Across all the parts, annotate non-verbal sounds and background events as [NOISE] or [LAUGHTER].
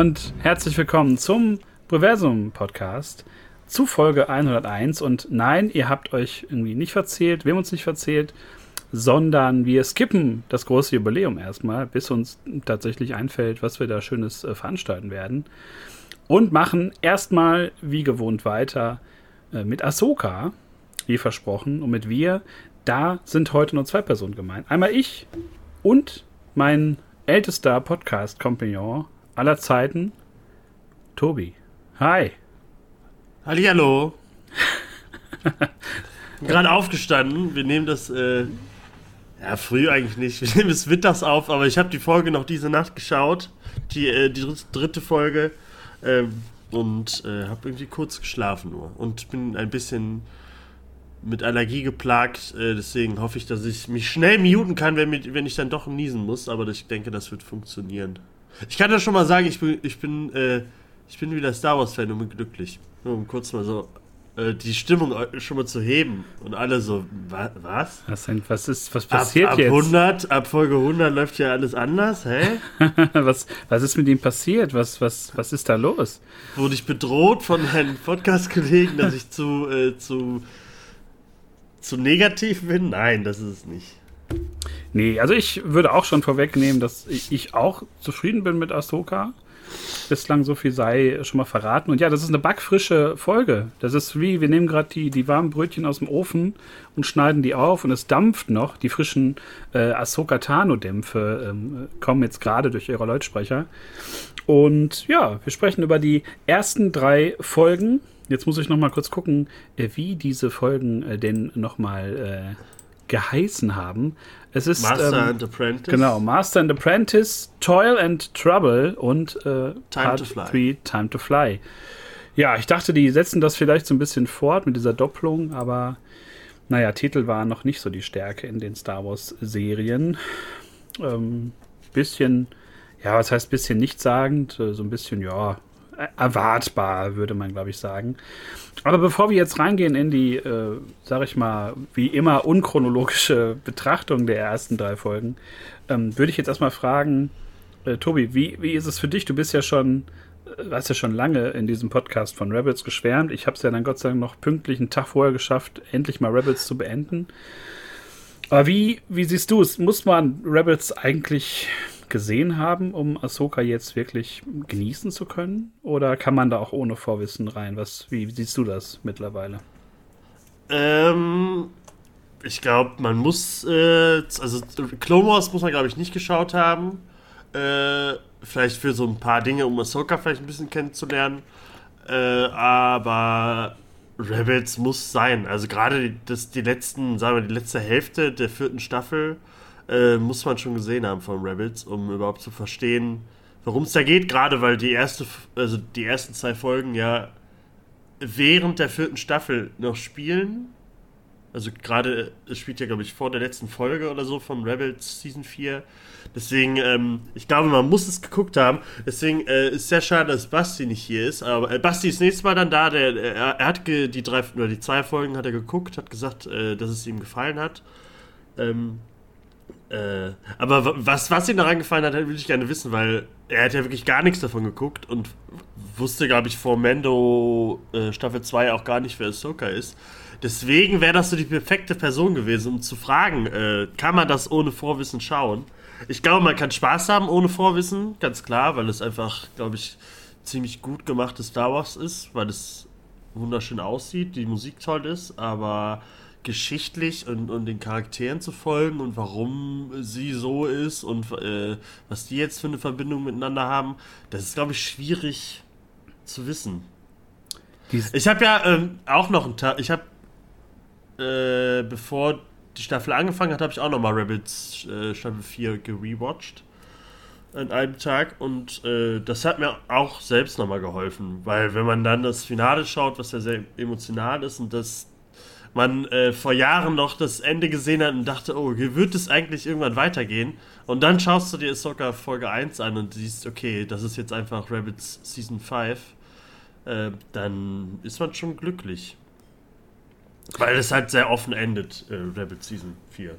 und herzlich willkommen zum Proversum Podcast zu Folge 101. Und nein, ihr habt euch irgendwie nicht verzählt, wir haben uns nicht verzählt, sondern wir skippen das große Jubiläum erstmal, bis uns tatsächlich einfällt, was wir da Schönes äh, veranstalten werden. Und machen erstmal wie gewohnt weiter äh, mit Ahsoka, wie versprochen. Und mit wir, da sind heute nur zwei Personen gemeint. Einmal ich und mein ältester Podcast-Kompagnon aller Zeiten, Tobi. Hi. Hallihallo. [LAUGHS] Gerade aufgestanden. Wir nehmen das, äh, ja, früh eigentlich nicht. Wir nehmen es mittags auf, aber ich habe die Folge noch diese Nacht geschaut. Die, äh, die dritte Folge. Ähm, und äh, habe irgendwie kurz geschlafen nur. Und bin ein bisschen mit Allergie geplagt. Äh, deswegen hoffe ich, dass ich mich schnell muten kann, wenn, wenn ich dann doch niesen muss. Aber ich denke, das wird funktionieren. Ich kann ja schon mal sagen, ich bin, ich bin, äh, ich bin wieder Star Wars-Fan und bin glücklich. Nur um kurz mal so äh, die Stimmung schon mal zu heben. Und alle so, wa was? Was, denn, was, ist, was passiert ab, ab jetzt? 100, ab Folge 100 läuft ja alles anders, hä? [LAUGHS] was, was ist mit ihm passiert? Was, was, was ist da los? Wurde ich bedroht von meinen Podcast-Kollegen, dass ich zu, äh, zu, zu negativ bin? Nein, das ist es nicht. Nee, also ich würde auch schon vorwegnehmen, dass ich auch zufrieden bin mit Ahsoka. Bislang so viel sei schon mal verraten. Und ja, das ist eine backfrische Folge. Das ist wie, wir nehmen gerade die, die warmen Brötchen aus dem Ofen und schneiden die auf und es dampft noch. Die frischen äh, Ahsoka Tano-Dämpfe ähm, kommen jetzt gerade durch ihre Lautsprecher. Und ja, wir sprechen über die ersten drei Folgen. Jetzt muss ich noch mal kurz gucken, äh, wie diese Folgen äh, denn noch mal äh, geheißen haben. Es ist Master ähm, and Apprentice. Genau, Master and Apprentice, Toil and Trouble und äh, Time Part to Fly. 3, Time to Fly. Ja, ich dachte, die setzen das vielleicht so ein bisschen fort mit dieser Doppelung, aber naja, Titel waren noch nicht so die Stärke in den Star Wars-Serien. Ähm, bisschen, ja, was heißt bisschen nichtssagend? Äh, so ein bisschen, ja, erwartbar, würde man, glaube ich, sagen. Aber bevor wir jetzt reingehen in die, äh, sag ich mal, wie immer unchronologische Betrachtung der ersten drei Folgen, ähm, würde ich jetzt erstmal fragen, äh, Tobi, wie, wie ist es für dich? Du bist ja schon, äh, hast ja schon lange in diesem Podcast von Rebels geschwärmt. Ich habe es ja dann Gott sei Dank noch pünktlich einen Tag vorher geschafft, endlich mal Rebels zu beenden. Aber wie, wie siehst du es? Muss man Rebels eigentlich gesehen haben, um Ahsoka jetzt wirklich genießen zu können? Oder kann man da auch ohne Vorwissen rein? Was, wie siehst du das mittlerweile? Ähm, ich glaube, man muss, äh, also Clone Wars muss man, glaube ich, nicht geschaut haben. Äh, vielleicht für so ein paar Dinge, um Ahsoka vielleicht ein bisschen kennenzulernen. Äh, aber Rebels muss sein. Also gerade die, die letzten, sagen wir, die letzte Hälfte der vierten Staffel äh, muss man schon gesehen haben von Rebels, um überhaupt zu verstehen, worum es da geht. Gerade weil die erste, also die ersten zwei Folgen ja während der vierten Staffel noch spielen. Also gerade, es spielt ja, glaube ich, vor der letzten Folge oder so von Rebels Season 4. Deswegen, ähm, ich glaube, man muss es geguckt haben. Deswegen äh, ist sehr schade, dass Basti nicht hier ist. Aber äh, Basti ist nächstes Mal dann da. Der, er, er hat die drei oder die zwei Folgen hat er geguckt, hat gesagt, äh, dass es ihm gefallen hat. Ähm, äh, aber was, was ihm daran gefallen hat, würde ich gerne wissen, weil er hat ja wirklich gar nichts davon geguckt und wusste, glaube ich, vor Mendo äh, Staffel 2 auch gar nicht, wer Ahsoka ist. Deswegen wäre das so die perfekte Person gewesen, um zu fragen, äh, kann man das ohne Vorwissen schauen? Ich glaube, man kann Spaß haben ohne Vorwissen, ganz klar, weil es einfach, glaube ich, ziemlich gut gemachtes Star Wars ist, weil es wunderschön aussieht, die Musik toll ist, aber geschichtlich und, und den Charakteren zu folgen und warum sie so ist und äh, was die jetzt für eine Verbindung miteinander haben, das ist, glaube ich, schwierig zu wissen. Dies ich habe ja ähm, auch noch einen Tag, ich habe, äh, bevor die Staffel angefangen hat, habe ich auch noch mal Rebels äh, Staffel 4 gerewatcht an einem Tag und äh, das hat mir auch selbst nochmal geholfen, weil wenn man dann das Finale schaut, was ja sehr emotional ist und das man äh, vor Jahren noch das Ende gesehen hat und dachte, oh, wie wird es eigentlich irgendwann weitergehen? Und dann schaust du dir Ahsoka Folge 1 an und siehst, okay, das ist jetzt einfach Rabbits Season 5, äh, dann ist man schon glücklich. Weil es halt sehr offen endet, äh, Rabbit Season 4.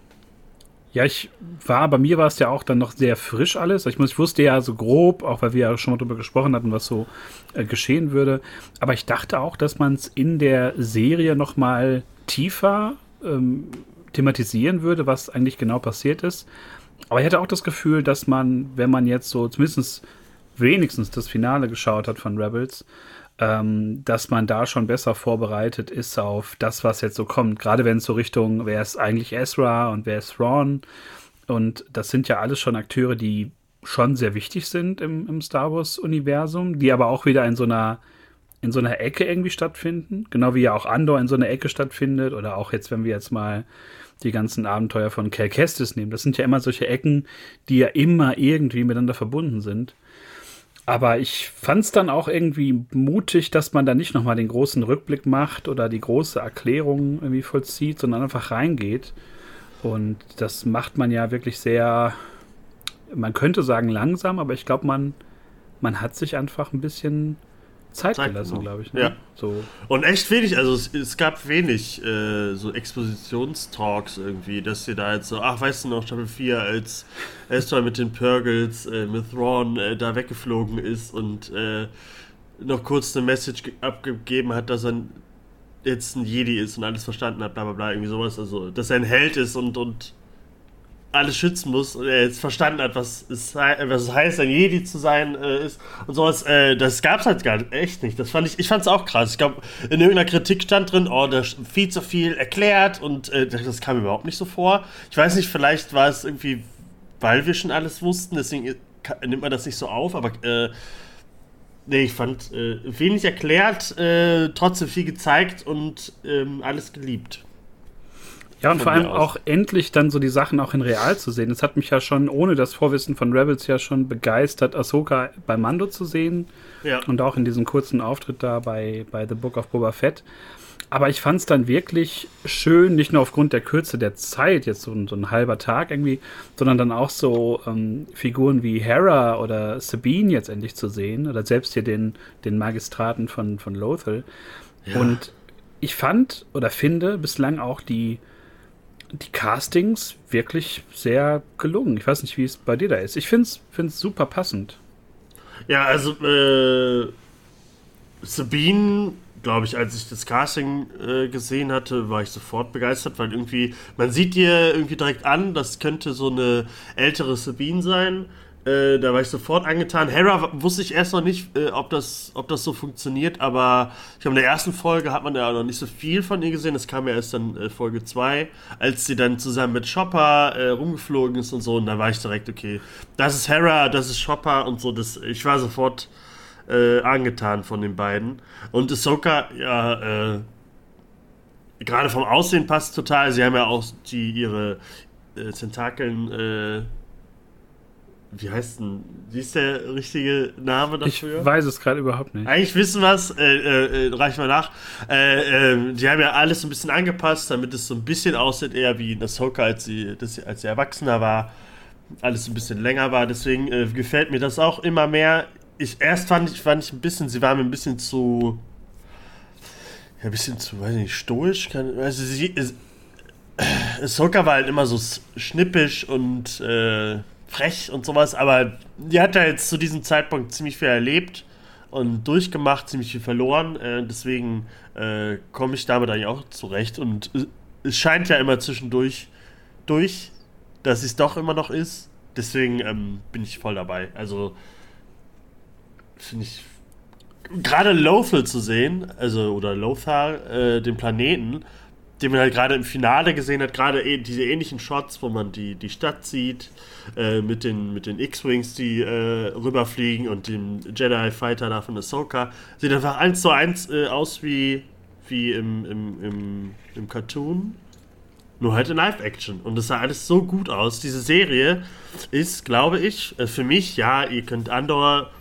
Ja, ich war, bei mir war es ja auch dann noch sehr frisch alles. Ich, muss, ich wusste ja so grob, auch weil wir ja schon mal drüber gesprochen hatten, was so äh, geschehen würde. Aber ich dachte auch, dass man es in der Serie noch mal tiefer ähm, thematisieren würde, was eigentlich genau passiert ist. Aber ich hatte auch das Gefühl, dass man, wenn man jetzt so zumindest wenigstens das Finale geschaut hat von Rebels, ähm, dass man da schon besser vorbereitet ist auf das, was jetzt so kommt. Gerade wenn es so Richtung, wer ist eigentlich Ezra und wer ist Thrawn? Und das sind ja alles schon Akteure, die schon sehr wichtig sind im, im Star Wars-Universum, die aber auch wieder in so einer in so einer Ecke irgendwie stattfinden, genau wie ja auch Andor in so einer Ecke stattfindet oder auch jetzt, wenn wir jetzt mal die ganzen Abenteuer von Cal Kestis nehmen. Das sind ja immer solche Ecken, die ja immer irgendwie miteinander verbunden sind. Aber ich fand es dann auch irgendwie mutig, dass man da nicht nochmal den großen Rückblick macht oder die große Erklärung irgendwie vollzieht, sondern einfach reingeht. Und das macht man ja wirklich sehr, man könnte sagen langsam, aber ich glaube, man, man hat sich einfach ein bisschen Zeit, Zeit gelassen, glaube ich. Ne? Ja. So. Und echt wenig, also es, es gab wenig äh, so Expositionstalks irgendwie, dass sie da jetzt so, ach, weißt du noch, Staffel 4, als Esther mit den Purgles, äh, mit Thrawn äh, da weggeflogen ist und äh, noch kurz eine Message abgegeben hat, dass er jetzt ein Jedi ist und alles verstanden hat, bla bla bla, irgendwie sowas, also, dass er ein Held ist und, und alles schützen muss und er jetzt verstanden hat, was es, was es heißt, ein Jedi zu sein äh, ist und sowas, äh, das gab's halt gar nicht, echt nicht. Das fand ich, ich fand's auch krass. Ich glaube, in irgendeiner Kritik stand drin, oh, da viel zu viel erklärt und äh, das kam überhaupt nicht so vor. Ich weiß nicht, vielleicht war es irgendwie, weil wir schon alles wussten, deswegen äh, nimmt man das nicht so auf, aber äh, nee, ich fand äh, wenig erklärt, äh, trotzdem viel gezeigt und ähm, alles geliebt. Ja, und vor allem auch endlich dann so die Sachen auch in real zu sehen. Es hat mich ja schon, ohne das Vorwissen von Rebels ja schon begeistert, Ahsoka bei Mando zu sehen. Ja. Und auch in diesem kurzen Auftritt da bei, bei The Book of Boba Fett. Aber ich fand es dann wirklich schön, nicht nur aufgrund der Kürze der Zeit, jetzt so, so ein halber Tag irgendwie, sondern dann auch so ähm, Figuren wie Hera oder Sabine jetzt endlich zu sehen. Oder selbst hier den, den Magistraten von, von Lothal. Ja. Und ich fand oder finde bislang auch die die Castings wirklich sehr gelungen. Ich weiß nicht, wie es bei dir da ist. Ich finde es super passend. Ja, also äh, Sabine, glaube ich, als ich das Casting äh, gesehen hatte, war ich sofort begeistert, weil irgendwie, man sieht dir irgendwie direkt an, das könnte so eine ältere Sabine sein. Äh, da war ich sofort angetan. Hera wusste ich erst noch nicht, äh, ob, das, ob das so funktioniert, aber ich glaube, in der ersten Folge hat man ja noch nicht so viel von ihr gesehen. Das kam ja erst dann äh, Folge 2, als sie dann zusammen mit Chopper äh, rumgeflogen ist und so. Und da war ich direkt, okay, das ist Hera, das ist Chopper und so. Das, ich war sofort äh, angetan von den beiden. Und Ahsoka, ja, gerade vom Aussehen passt total. Sie haben ja auch die, ihre Tentakeln wie heißt denn, wie ist der richtige Name dafür? Ich weiß es gerade überhaupt nicht. Eigentlich wissen wir es, äh, äh, äh reich mal nach. Äh, äh, die haben ja alles ein bisschen angepasst, damit es so ein bisschen aussieht, eher wie in Ahsoka, als sie, das, als sie erwachsener war. Alles ein bisschen länger war, deswegen äh, gefällt mir das auch immer mehr. Ich, erst fand ich, fand ich ein bisschen, sie war mir ein bisschen zu, ja, ein bisschen zu, weiß nicht, stoisch. Kann, also sie, ist, Ahsoka war halt immer so schnippisch und, frech und sowas, aber die hat ja jetzt zu diesem Zeitpunkt ziemlich viel erlebt und durchgemacht, ziemlich viel verloren. Äh, deswegen äh, komme ich damit eigentlich auch zurecht. Und es scheint ja immer zwischendurch durch, dass es doch immer noch ist. Deswegen ähm, bin ich voll dabei. Also finde ich gerade Lothal zu sehen, also oder Lothar, äh, den Planeten, den man halt gerade im Finale gesehen hat, gerade eh, diese ähnlichen Shots, wo man die, die Stadt sieht, äh, mit den, mit den X-Wings, die äh, rüberfliegen und dem Jedi-Fighter da von Ahsoka, sieht einfach eins zu eins äh, aus wie, wie im, im, im, im Cartoon. Nur halt in Live-Action. Und das sah alles so gut aus. Diese Serie ist, glaube ich, äh, für mich, ja, ihr könnt Andor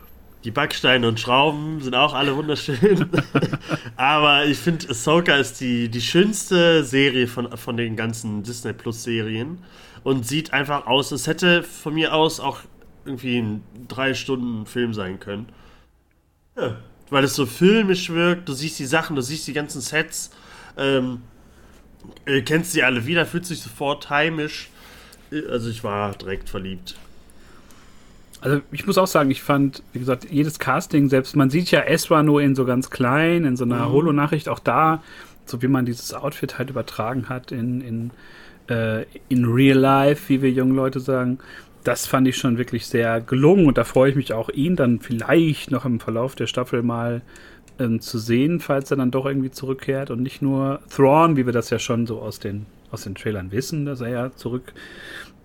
die Backsteine und Schrauben sind auch alle wunderschön. [LAUGHS] Aber ich finde, Ahsoka ist die, die schönste Serie von, von den ganzen Disney Plus Serien. Und sieht einfach aus, es hätte von mir aus auch irgendwie ein drei Stunden Film sein können. Ja, weil es so filmisch wirkt, du siehst die Sachen, du siehst die ganzen Sets, ähm, kennst sie alle wieder, fühlt sich sofort heimisch. also ich war direkt verliebt. Also ich muss auch sagen, ich fand, wie gesagt, jedes Casting, selbst man sieht ja Ezra nur in so ganz klein, in so einer mhm. Holo-Nachricht, auch da, so wie man dieses Outfit halt übertragen hat in, in, äh, in Real Life, wie wir jungen Leute sagen, das fand ich schon wirklich sehr gelungen und da freue ich mich auch, ihn dann vielleicht noch im Verlauf der Staffel mal ähm, zu sehen, falls er dann doch irgendwie zurückkehrt und nicht nur Thrawn, wie wir das ja schon so aus den, aus den Trailern wissen, dass er ja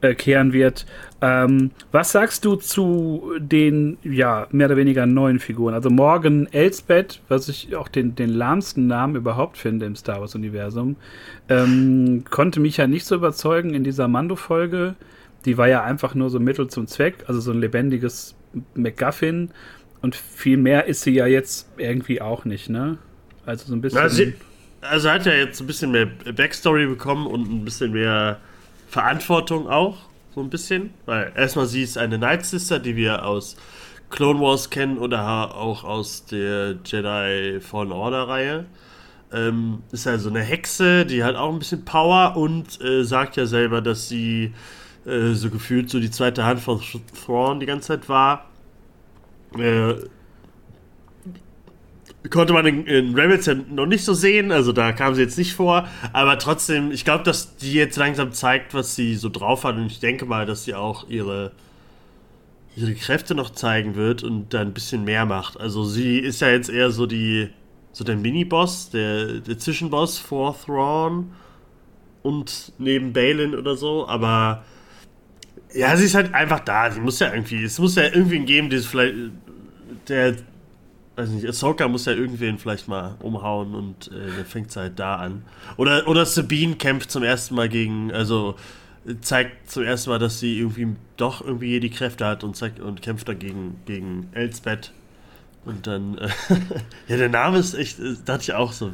zurückkehren wird. Ähm, was sagst du zu den, ja, mehr oder weniger neuen Figuren? Also Morgan Elsbeth, was ich auch den, den lahmsten Namen überhaupt finde im Star Wars-Universum, ähm, konnte mich ja nicht so überzeugen in dieser Mando-Folge die war ja einfach nur so Mittel zum Zweck, also so ein lebendiges MacGuffin. Und viel mehr ist sie ja jetzt irgendwie auch nicht, ne? Also so ein bisschen. Also, also hat ja jetzt ein bisschen mehr Backstory bekommen und ein bisschen mehr Verantwortung auch, so ein bisschen. Weil erstmal sie ist eine Night Sister, die wir aus Clone Wars kennen oder auch aus der Jedi Fallen Order Reihe. Ähm, ist also eine Hexe, die hat auch ein bisschen Power und äh, sagt ja selber, dass sie äh, so gefühlt so die zweite Hand von Thrawn die ganze Zeit war. Äh, konnte man in, in Rebels ja noch nicht so sehen, also da kam sie jetzt nicht vor, aber trotzdem, ich glaube, dass die jetzt langsam zeigt, was sie so drauf hat und ich denke mal, dass sie auch ihre ihre Kräfte noch zeigen wird und da ein bisschen mehr macht. Also sie ist ja jetzt eher so die so der Mini-Boss, der, der Zwischenboss vor Thrawn und neben Balin oder so, aber ja, sie ist halt einfach da. Sie muss ja irgendwie, es muss ja irgendwen geben, der vielleicht, der, weiß nicht, Ahsoka muss ja irgendwen vielleicht mal umhauen und äh, dann fängt es halt da an. Oder, oder Sabine kämpft zum ersten Mal gegen, also zeigt zum ersten Mal, dass sie irgendwie doch irgendwie die Kräfte hat und zeigt und kämpft dagegen gegen Elsbeth. Und dann, äh, [LAUGHS] ja, der Name ist echt, äh, dachte ich auch so.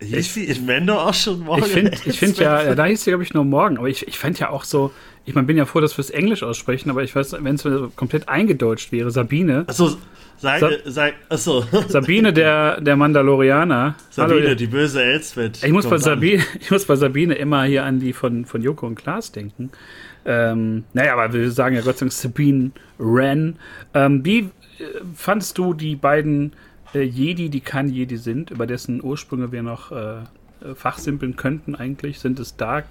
Hieß sie in Mendo auch schon morgen? Ich finde find ja, da hieß sie, glaube ich, nur morgen, aber ich, ich fand ja auch so, ich meine, bin ja froh, dass wir es Englisch aussprechen, aber ich weiß, wenn es komplett eingedeutscht wäre, Sabine. Achso, sei, Sa sei, achso. Sabine, der, der Mandalorianer. Sabine, Hallo, die böse Elsbeth. Ich muss, bei Sabine, [LAUGHS] ich muss bei Sabine immer hier an die von, von Joko und Klaas denken. Ähm, naja, aber wir sagen ja Gott sei Dank Sabine Wren. Ähm, wie äh, fandest du die beiden äh, Jedi, die kein Jedi sind, über dessen Ursprünge wir noch äh, äh fachsimpeln könnten eigentlich? Sind es Dark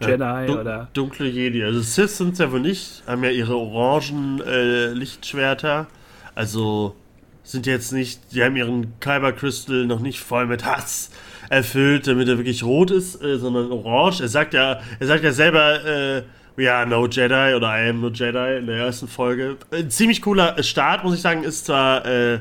Jedi ja, dun oder. Dunkle Jedi. Also Sith sind es ja wohl nicht, haben ja ihre orangen äh, Lichtschwerter. Also sind jetzt nicht, die haben ihren Kyber Crystal noch nicht voll mit Hass erfüllt, damit er wirklich rot ist, äh, sondern orange. Er sagt ja, er sagt ja selber, äh, We are no Jedi oder I am no Jedi in der ersten Folge. Ein äh, ziemlich cooler Start, muss ich sagen, ist zwar äh,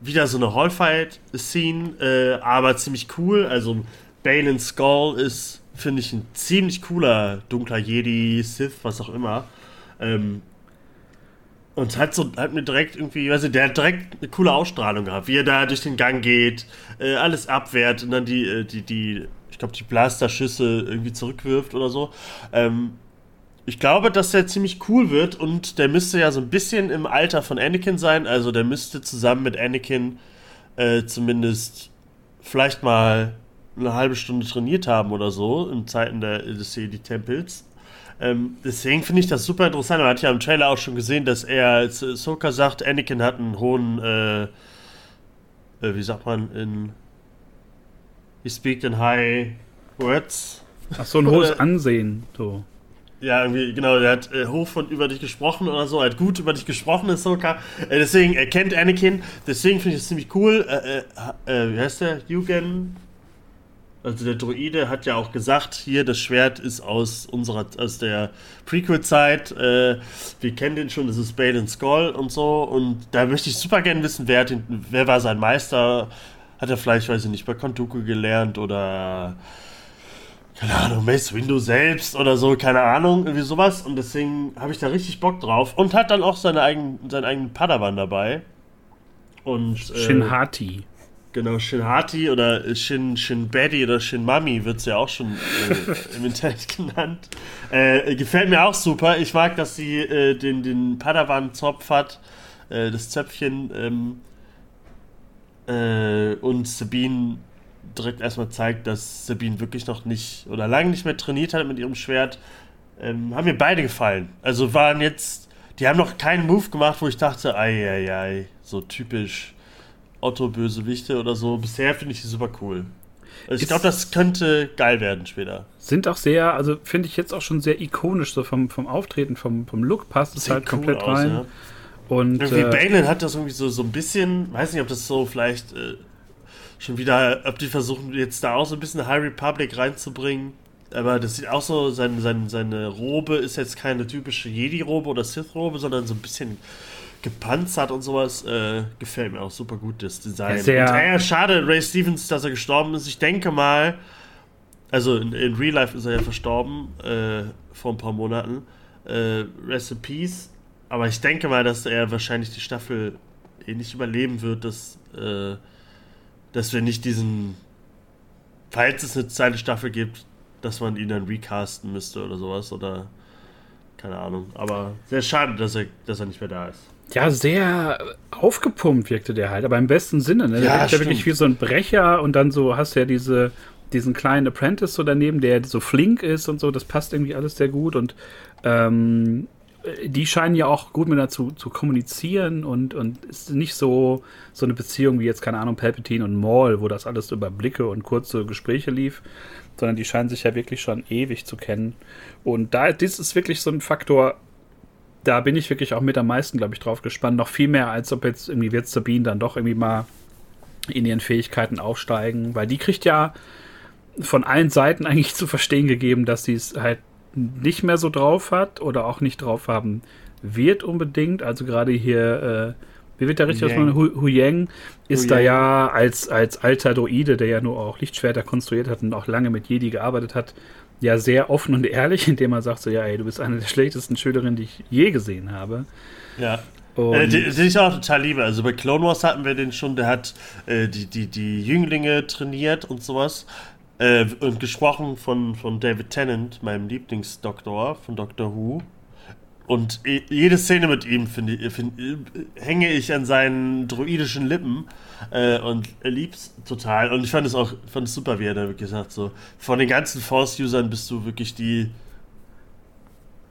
wieder so eine Hallfight-Scene, äh, aber ziemlich cool. Also Bane Skull ist finde ich, ein ziemlich cooler dunkler Jedi, Sith, was auch immer. Ähm, und hat so, hat mir direkt irgendwie, weiß ich, der hat direkt eine coole Ausstrahlung gehabt, wie er da durch den Gang geht, äh, alles abwehrt und dann die, äh, die, die, ich glaube, die Blaster-Schüsse irgendwie zurückwirft oder so. Ähm, ich glaube, dass der ziemlich cool wird und der müsste ja so ein bisschen im Alter von Anakin sein, also der müsste zusammen mit Anakin äh, zumindest vielleicht mal eine halbe Stunde trainiert haben oder so in Zeiten der, des Jedi-Tempels. Ähm, deswegen finde ich das super interessant. Man hat ja im Trailer auch schon gesehen, dass er, als Ahsoka sagt, Anakin hat einen hohen, äh, äh, wie sagt man, in He speak in high words. Ach, so ein hohes Ansehen, so. Ja, irgendwie, genau, der hat äh, hoch von über dich gesprochen oder so, er hat gut über dich gesprochen, Ahsoka. Äh, deswegen, er kennt Anakin, deswegen finde ich es ziemlich cool. Äh, äh, äh, wie heißt der? Yugen also der Druide hat ja auch gesagt, hier das Schwert ist aus unserer, aus der Prequel-Zeit. Äh, wir kennen den schon, das ist Bale and Skull und so. Und da möchte ich super gerne wissen, wer, den, wer war sein Meister? Hat er vielleicht, weiß ich nicht, bei Kontuku gelernt oder keine Ahnung, Mace Window selbst oder so, keine Ahnung, irgendwie sowas. Und deswegen habe ich da richtig Bock drauf. Und hat dann auch seine eigenen, seinen eigenen Padawan dabei. Und, äh, Shinhati. Genau, Shinhati oder Shin, Shin Betty oder Shin Mami wird es ja auch schon äh, [LAUGHS] im Internet genannt. Äh, gefällt mir auch super. Ich mag, dass sie äh, den, den Padawan-Zopf hat, äh, das Zöpfchen. Ähm, äh, und Sabine direkt erstmal zeigt, dass Sabine wirklich noch nicht oder lange nicht mehr trainiert hat mit ihrem Schwert, ähm, haben mir beide gefallen. Also waren jetzt, die haben noch keinen Move gemacht, wo ich dachte, ei, ei, ei, so typisch Otto-Bösewichte oder so. Bisher finde ich die super cool. Also ich glaube, das könnte geil werden später. Sind auch sehr, also finde ich jetzt auch schon sehr ikonisch, so vom, vom Auftreten, vom, vom Look passt es halt komplett cool aus, rein. Ja. Und, irgendwie äh, Balin hat das irgendwie so, so ein bisschen, weiß nicht, ob das so vielleicht äh, schon wieder, ob die versuchen jetzt da auch so ein bisschen High Republic reinzubringen. Aber das sieht auch so, sein, sein, seine Robe ist jetzt keine typische Jedi-Robe oder Sith-Robe, sondern so ein bisschen gepanzert und sowas. Äh, gefällt mir auch super gut, das Design. Sehr und, äh, schade, Ray Stevens, dass er gestorben ist. Ich denke mal, also in, in Real Life ist er ja verstorben, äh, vor ein paar Monaten. Äh, Peace. Aber ich denke mal, dass er wahrscheinlich die Staffel eh nicht überleben wird, dass, äh, dass wir nicht diesen, falls es eine zweite Staffel gibt, dass man ihn dann recasten müsste oder sowas. Oder keine Ahnung. Aber sehr schade, dass er, dass er nicht mehr da ist. Ja, sehr aufgepumpt wirkte der halt, aber im besten Sinne. Ne? Ja, der wirkt ja wirklich wie so ein Brecher und dann so hast du ja diese, diesen kleinen Apprentice so daneben, der so flink ist und so. Das passt irgendwie alles sehr gut und ähm, die scheinen ja auch gut miteinander zu, zu kommunizieren und, und ist nicht so, so eine Beziehung wie jetzt, keine Ahnung, Palpatine und Maul, wo das alles über Blicke und kurze Gespräche lief, sondern die scheinen sich ja wirklich schon ewig zu kennen. Und da, das ist wirklich so ein Faktor, da bin ich wirklich auch mit am meisten, glaube ich, drauf gespannt. Noch viel mehr, als ob jetzt irgendwie wird Sabine dann doch irgendwie mal in ihren Fähigkeiten aufsteigen, weil die kriegt ja von allen Seiten [LAUGHS] eigentlich zu verstehen gegeben, dass sie es halt nicht mehr so drauf hat oder auch nicht drauf haben wird unbedingt. Also gerade hier, äh, wie wird der richtig ausgesprochen? Hu, Hu Yang ist Hu da Yang. ja als, als alter Droide, der ja nur auch Lichtschwerter konstruiert hat und auch lange mit Jedi gearbeitet hat, ja sehr offen und ehrlich, [LAUGHS] indem er sagt so, ja, ey, du bist eine der schlechtesten Schülerinnen, die ich je gesehen habe. Ja. Äh, die, die ich auch total liebe. Also bei Clone Wars hatten wir den schon, der hat äh, die, die, die Jünglinge trainiert und sowas. Äh, und gesprochen von, von David Tennant, meinem Lieblingsdoktor von Doctor Who. Und jede Szene mit ihm finde find, hänge ich an seinen druidischen Lippen äh, und er liebt es total. Und ich fand es auch fand es super, wie er da wirklich sagt, so von den ganzen Force-Usern bist du wirklich die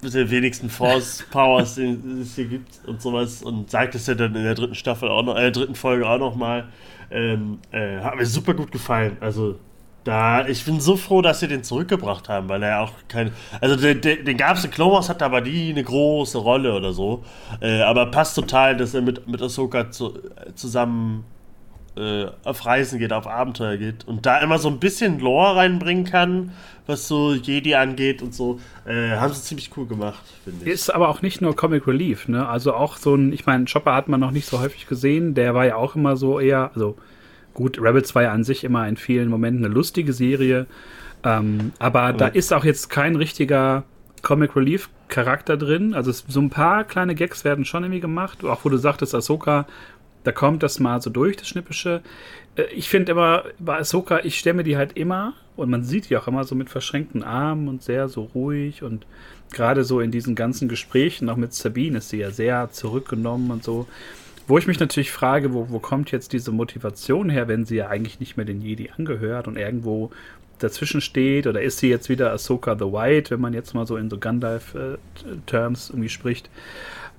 mit den wenigsten Force-Powers, [LAUGHS] die es hier gibt und sowas. Und sagt es ja dann in der dritten Staffel auch noch, äh, dritten Folge auch noch mal. Ähm, äh, hat mir super gut gefallen. Also da, ich bin so froh, dass sie den zurückgebracht haben, weil er auch kein. Also den, den, den gab es in Clone Wars, hat aber nie eine große Rolle oder so. Äh, aber passt total, dass er mit, mit Ahsoka zu, zusammen äh, auf Reisen geht, auf Abenteuer geht und da immer so ein bisschen Lore reinbringen kann, was so Jedi angeht und so. Äh, haben sie ziemlich cool gemacht, finde ich. Ist aber auch nicht nur Comic Relief, ne? Also auch so ein, ich meine, Chopper hat man noch nicht so häufig gesehen, der war ja auch immer so eher, also Gut, Rebels war ja an sich immer in vielen Momenten eine lustige Serie. Ähm, aber ja. da ist auch jetzt kein richtiger Comic Relief Charakter drin. Also so ein paar kleine Gags werden schon irgendwie gemacht. Auch wo du sagtest, Ahsoka, da kommt das mal so durch, das Schnippische. Äh, ich finde immer, bei Ahsoka, ich stemme die halt immer, und man sieht die auch immer so mit verschränkten Armen und sehr so ruhig und gerade so in diesen ganzen Gesprächen, auch mit Sabine, ist sie ja sehr zurückgenommen und so. Wo ich mich natürlich frage, wo, wo kommt jetzt diese Motivation her, wenn sie ja eigentlich nicht mehr den Jedi angehört und irgendwo dazwischen steht? Oder ist sie jetzt wieder Ahsoka the White, wenn man jetzt mal so in so Gandalf-Terms irgendwie spricht?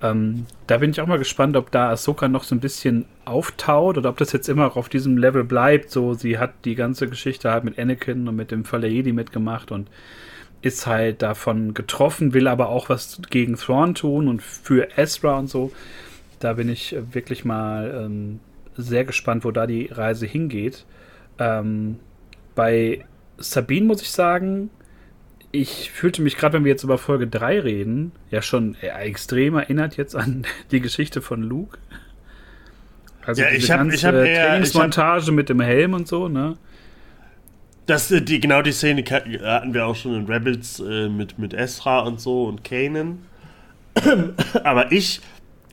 Ähm, da bin ich auch mal gespannt, ob da Ahsoka noch so ein bisschen auftaut oder ob das jetzt immer auf diesem Level bleibt. So, sie hat die ganze Geschichte halt mit Anakin und mit dem Fall der Jedi mitgemacht und ist halt davon getroffen, will aber auch was gegen Thrawn tun und für Ezra und so. Da bin ich wirklich mal ähm, sehr gespannt, wo da die Reise hingeht. Ähm, bei Sabine muss ich sagen, ich fühlte mich gerade, wenn wir jetzt über Folge 3 reden, ja schon extrem erinnert jetzt an [LAUGHS] die Geschichte von Luke. Also ja, ich hab, ganze ich hab eher, Trainingsmontage ich hab, mit dem Helm und so, ne? Das, äh, die, genau die Szene hatten wir auch schon in Rebels äh, mit, mit Ezra und so und Kanan. [CLEARS THROAT] Aber ich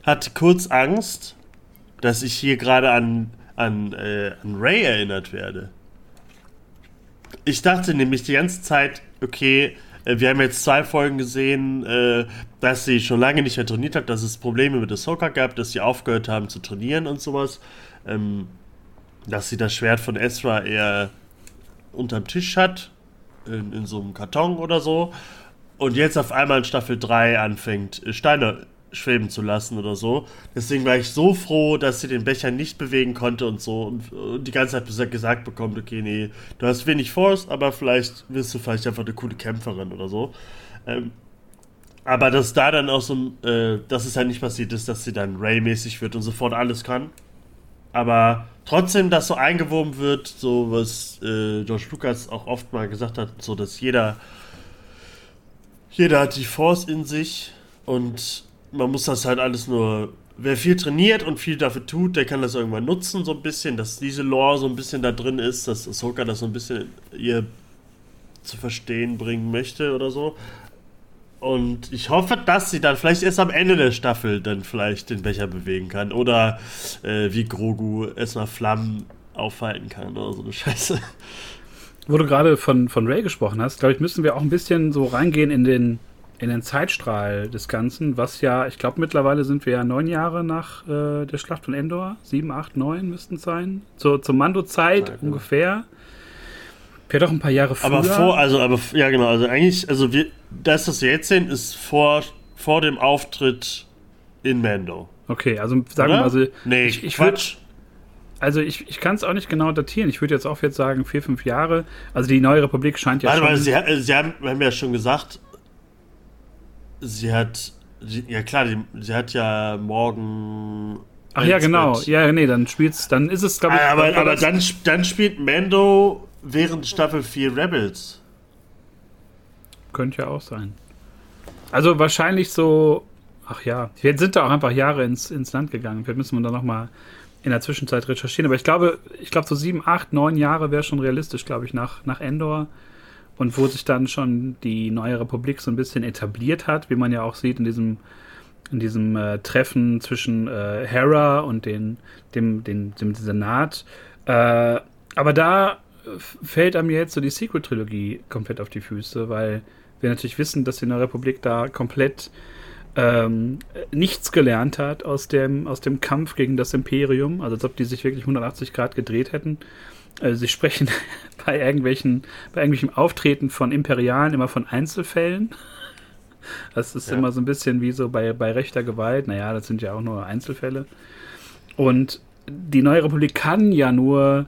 hatte kurz Angst, dass ich hier gerade an, an, äh, an Ray erinnert werde. Ich dachte nämlich die ganze Zeit, okay, äh, wir haben jetzt zwei Folgen gesehen, äh, dass sie schon lange nicht mehr trainiert hat, dass es Probleme mit Ahsoka gab, dass sie aufgehört haben zu trainieren und sowas. Ähm, dass sie das Schwert von Ezra eher unterm Tisch hat, in, in so einem Karton oder so, und jetzt auf einmal in Staffel 3 anfängt, Steine schweben zu lassen oder so. Deswegen war ich so froh, dass sie den Becher nicht bewegen konnte und so und, und die ganze Zeit gesagt bekommt, okay, nee, du hast wenig Force, aber vielleicht wirst du vielleicht einfach eine coole Kämpferin oder so. Ähm, aber dass da dann auch so, äh, dass es halt nicht passiert ist, dass sie dann Ray-mäßig wird und sofort alles kann. Aber trotzdem, dass so eingewoben wird, so was äh, George Lucas auch oft mal gesagt hat, so dass jeder, jeder hat die Force in sich und man muss das halt alles nur. Wer viel trainiert und viel dafür tut, der kann das irgendwann nutzen, so ein bisschen, dass diese Lore so ein bisschen da drin ist, dass Ahsoka das so ein bisschen ihr zu verstehen bringen möchte oder so. Und ich hoffe, dass sie dann vielleicht erst am Ende der Staffel dann vielleicht den Becher bewegen kann. Oder äh, wie Grogu erstmal Flammen aufhalten kann oder so eine Scheiße. Wo du gerade von, von Ray gesprochen hast, glaube ich, müssen wir auch ein bisschen so reingehen in den in den Zeitstrahl des Ganzen, was ja, ich glaube, mittlerweile sind wir ja neun Jahre nach äh, der Schlacht von Endor. Sieben, acht, neun müssten es sein. Zur, zur Mando-Zeit Zeit, ungefähr. Vielleicht auch ein paar Jahre früher. Aber vor, also, aber, ja, genau, also eigentlich, also wir, das, was wir jetzt sehen, ist vor, vor dem Auftritt in Mando. Okay, also sagen wir mal, also. Nee, ich, ich Quatsch. Würd, also ich, ich kann es auch nicht genau datieren. Ich würde jetzt auch jetzt sagen vier, fünf Jahre. Also die Neue Republik scheint ja Warte, schon... Mal, Sie, Sie haben, haben ja schon gesagt, sie hat, sie, ja klar, die, sie hat ja morgen. Ach ja, genau. Bett. Ja, nee, dann spielt's, dann ist es, glaube ich. Aber, aber dann, dann spielt Mando während Staffel 4 Rebels. Könnte ja auch sein. Also wahrscheinlich so, ach ja, jetzt sind da auch einfach Jahre ins, ins Land gegangen. Vielleicht müssen wir da nochmal in der Zwischenzeit recherchieren. Aber ich glaube, ich glaube, so sieben, acht, neun Jahre wäre schon realistisch, glaube ich, nach, nach Endor und wo sich dann schon die neue Republik so ein bisschen etabliert hat, wie man ja auch sieht in diesem in diesem äh, Treffen zwischen äh, Hera und den, dem, dem, dem Senat. Äh, aber da fällt einem jetzt so die Sequel-Trilogie komplett auf die Füße, weil wir natürlich wissen, dass die Neue Republik da komplett ähm, nichts gelernt hat aus dem, aus dem Kampf gegen das Imperium, also als ob die sich wirklich 180 Grad gedreht hätten. Also sie sprechen bei irgendwelchen, bei irgendwelchen Auftreten von Imperialen immer von Einzelfällen. Das ist ja. immer so ein bisschen wie so bei, bei rechter Gewalt. Naja, das sind ja auch nur Einzelfälle. Und die Neue Republik kann ja nur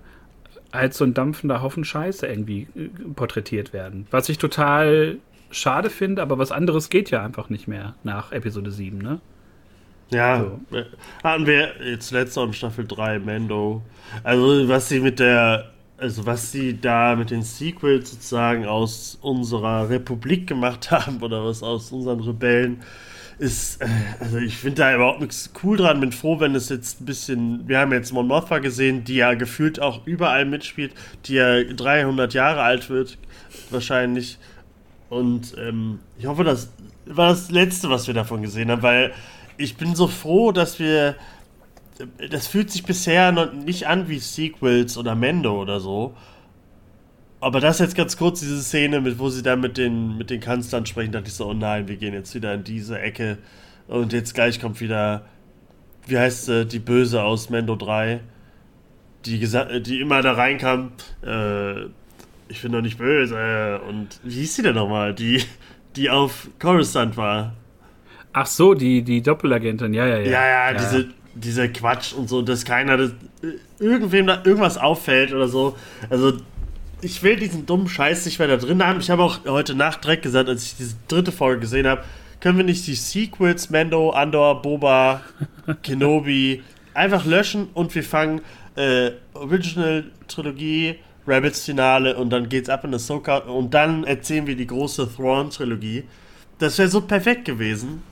als so ein dampfender Haufen Scheiße irgendwie äh, porträtiert werden. Was ich total schade finde, aber was anderes geht ja einfach nicht mehr nach Episode 7, ne? Ja, so. Äh, hatten wir jetzt letzter in Staffel 3, Mando. Also, was sie mit der, also was sie da mit den Sequels sozusagen aus unserer Republik gemacht [LAUGHS] haben oder was aus unseren Rebellen, ist, äh, also ich finde da überhaupt nichts cool dran. Bin froh, wenn es jetzt ein bisschen, wir haben jetzt Mon Mothma gesehen, die ja gefühlt auch überall mitspielt, die ja 300 Jahre alt wird, wahrscheinlich. Und ähm, ich hoffe, das war das Letzte, was wir davon gesehen haben, weil ich bin so froh, dass wir. Das fühlt sich bisher noch nicht an wie Sequels oder Mendo oder so. Aber das jetzt ganz kurz, diese Szene, mit, wo sie dann mit den, mit den Kanzlern sprechen, dachte ich so, oh nein, wir gehen jetzt wieder in diese Ecke. Und jetzt gleich kommt wieder, wie heißt sie, die Böse aus Mendo 3, die, die immer da reinkam, äh, ich bin doch nicht böse. Und wie hieß sie denn nochmal? Die, die auf Coruscant war. Ach so, die, die Doppelagentin, ja, ja, ja. Ja, ja, ja. Diese, dieser Quatsch und so, dass keiner das, irgendwem da irgendwas auffällt oder so. Also, ich will diesen dummen Scheiß nicht mehr da drin haben. Ich habe auch heute Nacht direkt gesagt, als ich diese dritte Folge gesehen habe, können wir nicht die Sequels, Mando, Andor, Boba, [LAUGHS] Kenobi einfach löschen und wir fangen äh, Original Trilogie, Rabbits Finale und dann geht's ab in Ahsoka und dann erzählen wir die große Thrawn Trilogie. Das wäre so perfekt gewesen.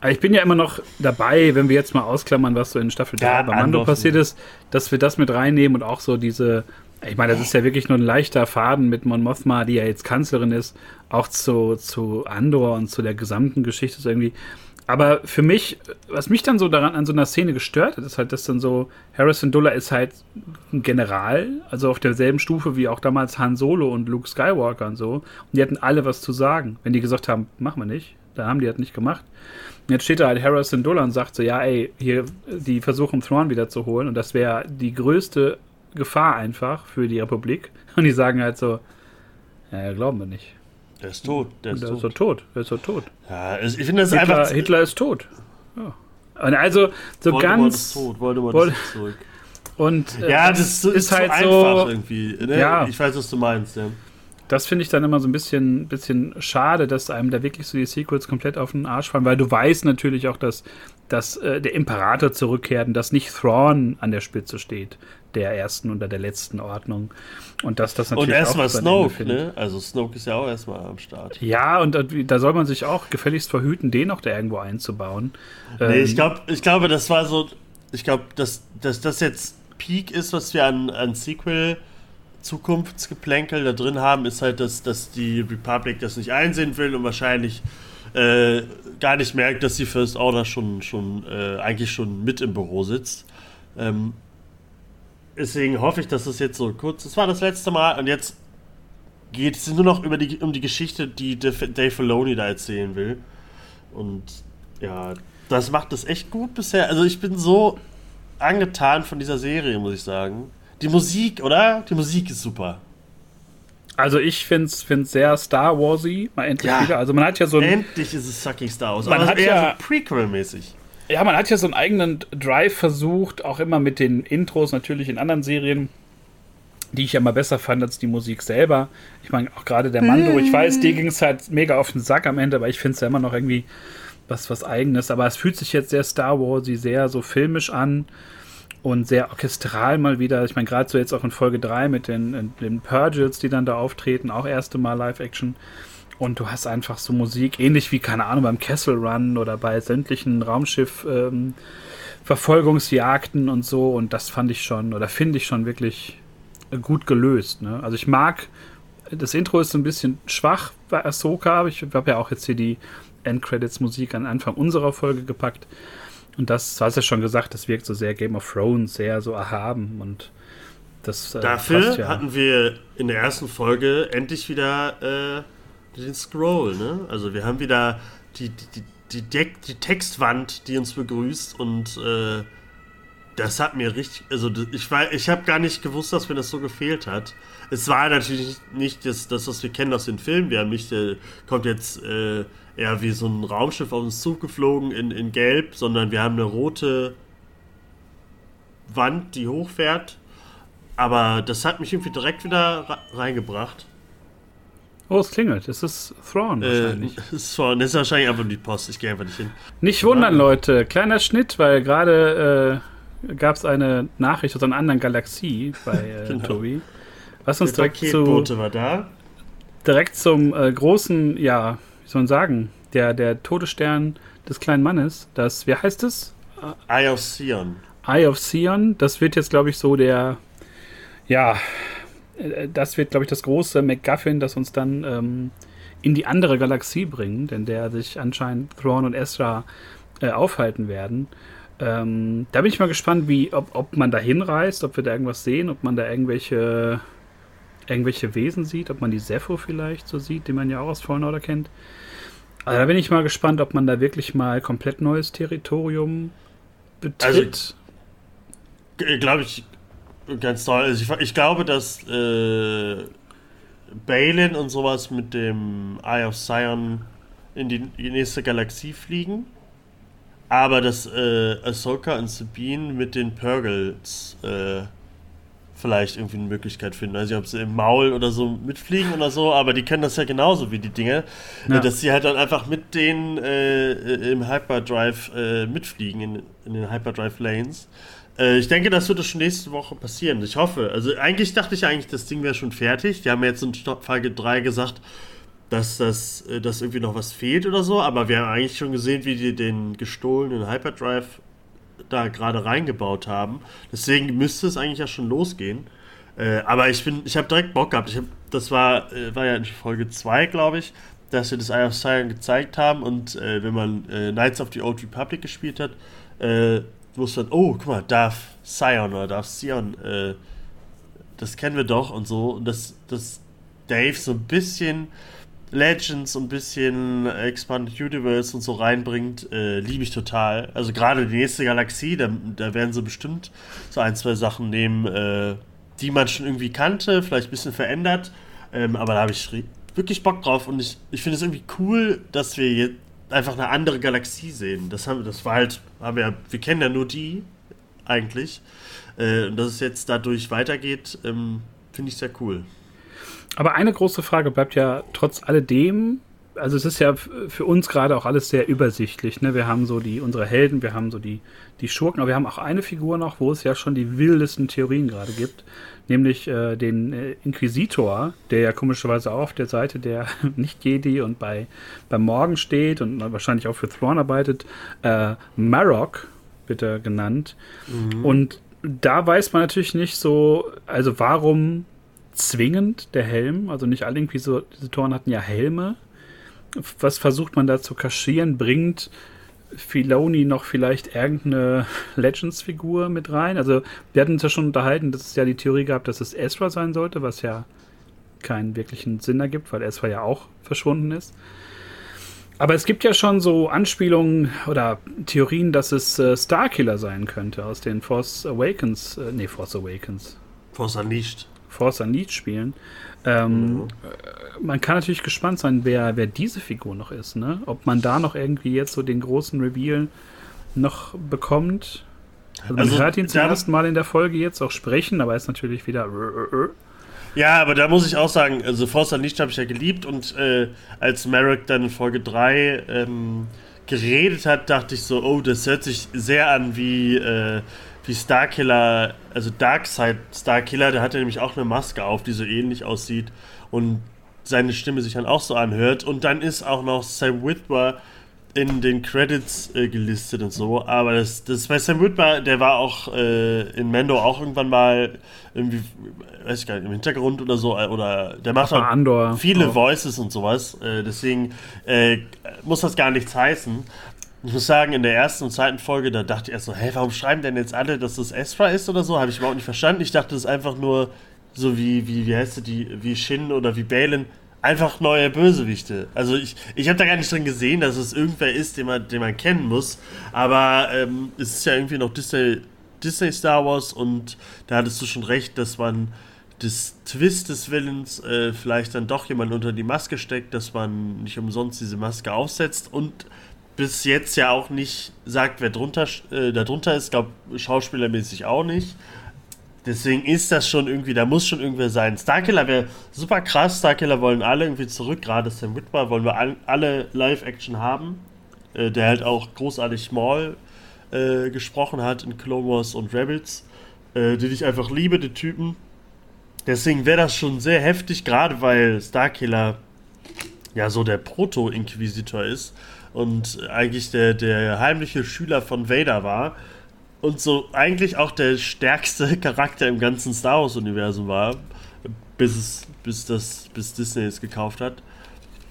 Aber ich bin ja immer noch dabei, wenn wir jetzt mal ausklammern, was so in Staffel 3 ja, bei Mando passiert ist, dass wir das mit reinnehmen und auch so diese, ich meine, das ist ja wirklich nur ein leichter Faden mit Mon Mothma, die ja jetzt Kanzlerin ist, auch zu, zu Andor und zu der gesamten Geschichte ist irgendwie. Aber für mich, was mich dann so daran an so einer Szene gestört hat, ist halt, dass dann so Harrison Duller ist halt ein General, also auf derselben Stufe wie auch damals Han Solo und Luke Skywalker und so. Und die hatten alle was zu sagen. Wenn die gesagt haben, machen wir nicht, dann haben die halt nicht gemacht. Und jetzt steht da halt Harrison Duller und sagt so, ja, ey, hier, die versuchen Thrawn wieder zu holen und das wäre die größte Gefahr einfach für die Republik. [LAUGHS] Und die sagen halt so, ja, glauben wir nicht. Der ist tot. Der ist, Der tot. ist tot. Der ist doch tot. Ja, es- ich finde das Hitler, einfach. Hitler ist tot. Ja. Und also so Voldemort ganz ist tot. Voldemort Vold- ist nicht zurück. [LAUGHS] und äh, Ja, das ist, ist halt einfach so. irgendwie. Ne? Ja. Ich weiß, was du meinst. Ja. Das finde ich dann immer so ein bisschen, bisschen schade, dass einem da wirklich so die Sequels komplett auf den Arsch fallen, weil du weißt natürlich auch, dass, dass äh, der Imperator zurückkehrt und dass nicht Thrawn an der Spitze steht, der ersten oder der letzten Ordnung. Und dass das natürlich Und erstmal auch Snoke, ne? Also Snoke ist ja auch erstmal am Start. Ja, und da- soll man sich auch gefälligst verhüten, den noch da irgendwo einzubauen. Nee, Ähm, ich glaube, ich glaube, das war so. Ich glaube, dass, dass das jetzt Peak ist, was wir an, an Sequel. Zukunftsgeplänkel da drin haben, ist halt, dass, dass die Republic das nicht einsehen will und wahrscheinlich äh, gar nicht merkt, dass die First Order schon, schon äh, eigentlich schon mit im Büro sitzt. Ähm, deswegen hoffe ich, dass das jetzt so kurz. Das war das letzte Mal und jetzt geht es nur noch über die, um die Geschichte, die Dave Filoni da erzählen will. Und ja, das macht es echt gut bisher. Also ich bin so angetan von dieser Serie, muss ich sagen. Die Musik, oder? Die Musik ist super. Also ich finde es sehr Star Warsy, mal endlich Ja. wieder. Also man hat ja so ein, Endlich ist es fucking Star Wars. Man Aber hat eher ja- so Prequel-mäßig. Ja, man hat ja so einen eigenen Drive versucht, auch immer mit den Intros natürlich in anderen Serien, die ich ja mal besser fand als die Musik selber. Ich meine, auch gerade der Mando, ich weiß, dir ging es halt mega auf den Sack am Ende, aber ich finde es ja immer noch irgendwie was, was Eigenes. Aber es fühlt sich jetzt sehr Star Warsy, sehr so filmisch an und sehr orchestral mal wieder. Ich meine, gerade so jetzt auch in Folge 3 mit den, den Purgils, die dann da auftreten, auch erste Mal Live-Action. Und du hast einfach so Musik, ähnlich wie, keine Ahnung, beim Kessel Run oder bei sämtlichen Raumschiff ähm, und so. Und das fand ich schon, oder finde ich schon wirklich gut gelöst. Ne? Also ich mag, das Intro ist ein bisschen schwach bei Ahsoka, ich habe ja auch jetzt hier die Endcredits-Musik an Anfang unserer Folge gepackt. Und das, du hast ja schon gesagt, das wirkt so sehr Game of Thrones, sehr so erhaben und das äh, Dafür passt ja. hatten wir in der ersten Folge endlich wieder äh, den Scroll, ne? Also wir haben wieder die, die, die, Deck, die Textwand, die uns begrüßt und äh, das hat mir richtig, also ich war, ich habe gar nicht gewusst, dass mir das so gefehlt hat. Es war natürlich nicht das, das was wir kennen aus den Filmen. Wir haben nicht, äh, kommt jetzt äh, eher wie so ein Raumschiff auf uns zugeflogen in, in Gelb, sondern wir haben eine rote Wand, die hochfährt. Aber das hat mich irgendwie direkt wieder re- reingebracht. Oh, es klingelt. Es ist Thrawn Äh, wahrscheinlich. [LAUGHS] das, ist zwar- das ist wahrscheinlich einfach die Post. Ich gehe einfach nicht hin. Nicht wundern, Leute. Kleiner Schnitt, weil gerade äh, gab es eine Nachricht aus einer anderen Galaxie bei äh, [LAUGHS] Genau. Tobi. Was uns Der direkt, zu, war da. direkt zum äh, großen, ja, wie soll man sagen, der, der Todesstern des kleinen Mannes. Das, wie heißt es? Eye of Sion. Eye of Sion. Das wird jetzt, glaube ich, so der, ja, äh, das wird, glaube ich, das große MacGuffin, das uns dann ähm, in die andere Galaxie bringt, in der sich anscheinend Thrawn und Ezra äh, aufhalten werden. Ähm, da bin ich mal gespannt, wie, ob, ob man da hinreist, ob wir da irgendwas sehen, ob man da irgendwelche, irgendwelche Wesen sieht, ob man die Sepho vielleicht so sieht, die man ja auch aus Fallen Order kennt. Also da bin ich mal gespannt, ob man da wirklich mal komplett neues Territorium betritt. Glaube ich, ganz toll. Also ich, ich glaube, dass äh, Balin und sowas mit dem Eye of Sion in die, die nächste Galaxie fliegen. Aber dass äh, Ahsoka und Sabine mit den Purgles äh, vielleicht irgendwie eine Möglichkeit finden. Also ob sie im Maul oder so mitfliegen oder so, aber die kennen das ja genauso wie die Dinge. Ja. Dass sie halt dann einfach mit denen äh, im Hyperdrive äh, mitfliegen, in, in den Hyperdrive Lanes. Äh, ich denke, das wird das schon nächste Woche passieren. Ich hoffe. Also eigentlich dachte ich eigentlich, das Ding wäre schon fertig. Die haben jetzt in Folge 3 gesagt, dass das äh, dass irgendwie noch was fehlt oder so, aber wir haben eigentlich schon gesehen, wie die den gestohlenen Hyperdrive da gerade reingebaut haben. Deswegen müsste es eigentlich ja schon losgehen. Äh, aber ich bin, ich habe direkt Bock gehabt. Ich hab, das war, äh, war ja in Folge 2, glaube ich, dass wir das Eye of Sion gezeigt haben und äh, wenn man äh, Knights of the Old Republic gespielt hat, äh, wusste man, oh, guck mal, Darth Sion oder Darth Sion, äh, das kennen wir doch und so. Und dass, dass Dave so ein bisschen Legends und ein bisschen Expanded Universe und so reinbringt, äh, liebe ich total. Also gerade die nächste Galaxie, da, da werden sie bestimmt so ein, zwei Sachen nehmen, äh, die man schon irgendwie kannte, vielleicht ein bisschen verändert. Ähm, aber da habe ich wirklich Bock drauf und ich, ich finde es irgendwie cool, dass wir jetzt einfach eine andere Galaxie sehen. Das, haben, das war halt, haben wir, wir kennen ja nur die eigentlich. Äh, und dass es jetzt dadurch weitergeht, ähm, finde ich sehr cool. Aber eine große Frage bleibt ja trotz alledem, also es ist ja für uns gerade auch alles sehr übersichtlich. Ne? Wir haben so die unsere Helden, wir haben so die, die Schurken, aber wir haben auch eine Figur noch, wo es ja schon die wildesten Theorien gerade gibt, nämlich äh, den äh, Inquisitor, der ja komischerweise auch auf der Seite der [LAUGHS] Nicht-Jedi und bei, beim Morgen steht und wahrscheinlich auch für Thrawn arbeitet. Äh, Marok wird er genannt. Mhm. Und da weiß man natürlich nicht so, also warum zwingend der Helm? Also nicht alle Inquisitoren hatten ja Helme was versucht man da zu kaschieren? Bringt Filoni noch vielleicht irgendeine Legends-Figur mit rein? Also, wir hatten uns ja schon unterhalten, dass es ja die Theorie gab, dass es Ezra sein sollte, was ja keinen wirklichen Sinn ergibt, weil Ezra ja auch verschwunden ist. Aber es gibt ja schon so Anspielungen oder Theorien, dass es äh, Starkiller sein könnte aus den Force Awakens, äh, nee, Force Awakens. Force Unleashed. Force Unleashed spielen. Ähm, mhm. Man kann natürlich gespannt sein, wer, wer diese Figur noch ist. Ne? Ob man da noch irgendwie jetzt so den großen Reveal noch bekommt. Also man also, hört ihn zum ersten Mal in der Folge jetzt auch sprechen, aber er ist natürlich wieder. Ja, aber da muss ich auch sagen, also Force Unleashed habe ich ja geliebt und äh, als Merrick dann in Folge 3 ähm, geredet hat, dachte ich so, oh, das hört sich sehr an wie äh, wie Starkiller, also Darkseid Starkiller, der hat ja nämlich auch eine Maske auf, die so ähnlich aussieht und seine Stimme sich dann auch so anhört. Und dann ist auch noch Sam Witwer in den Credits äh, gelistet und so. Aber das, das bei Sam Witwer, der war auch äh, in Mando auch irgendwann mal irgendwie, weiß ich gar nicht, im Hintergrund oder so. Äh, oder der macht auch Andor. viele oh. Voices und sowas. Äh, deswegen äh, muss das gar nichts heißen. Ich muss sagen, in der ersten und zweiten Folge, da dachte ich erst so, hä, warum schreiben denn jetzt alle, dass das Ezra ist oder so? Habe ich überhaupt nicht verstanden. Ich dachte, das ist einfach nur so wie, wie, wie heißt die, wie Shin oder wie Balin, einfach neue Bösewichte. Also ich, ich habe da gar nicht drin gesehen, dass es irgendwer ist, den man, den man kennen muss. Aber ähm, es ist ja irgendwie noch Disney, Disney Star Wars und da hattest du schon recht, dass man des Twist des Willens äh, vielleicht dann doch jemand unter die Maske steckt, dass man nicht umsonst diese Maske aufsetzt und bis jetzt ja auch nicht sagt, wer drunter, äh, da ist. Ich glaube, schauspielermäßig auch nicht. Deswegen ist das schon irgendwie, da muss schon irgendwer sein. Starkiller wäre super krass. Starkiller wollen alle irgendwie zurück. Gerade Sam Witwer wollen wir all, alle Live-Action haben. Äh, der halt auch großartig Maul äh, gesprochen hat in Clone Wars und Rebels. Äh, den ich einfach liebe, die Typen. Deswegen wäre das schon sehr heftig, gerade weil Starkiller ja so der Proto-Inquisitor ist und eigentlich der, der heimliche Schüler von Vader war und so eigentlich auch der stärkste [LAUGHS] Charakter im ganzen Star Wars-Universum war, bis, es, bis, das, bis Disney es gekauft hat.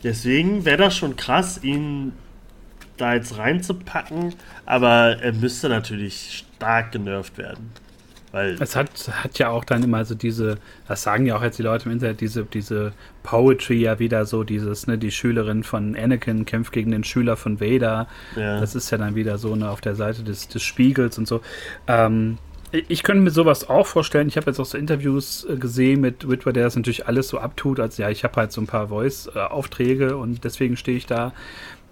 Deswegen wäre das schon krass, ihn da jetzt reinzupacken, aber er müsste natürlich stark genervt werden. Weil es hat, hat ja auch dann immer so diese, das sagen ja auch jetzt die Leute im Internet, diese, diese Poetry ja wieder so, dieses, ne, die Schülerin von Anakin kämpft gegen den Schüler von Vader. Ja. Das ist ja dann wieder so ne, auf der Seite des, des Spiegels und so. Ähm, ich könnte mir sowas auch vorstellen. Ich habe jetzt auch so Interviews äh, gesehen mit Witwer, der das natürlich alles so abtut, als ja, ich habe halt so ein paar Voice-Aufträge und deswegen stehe ich da.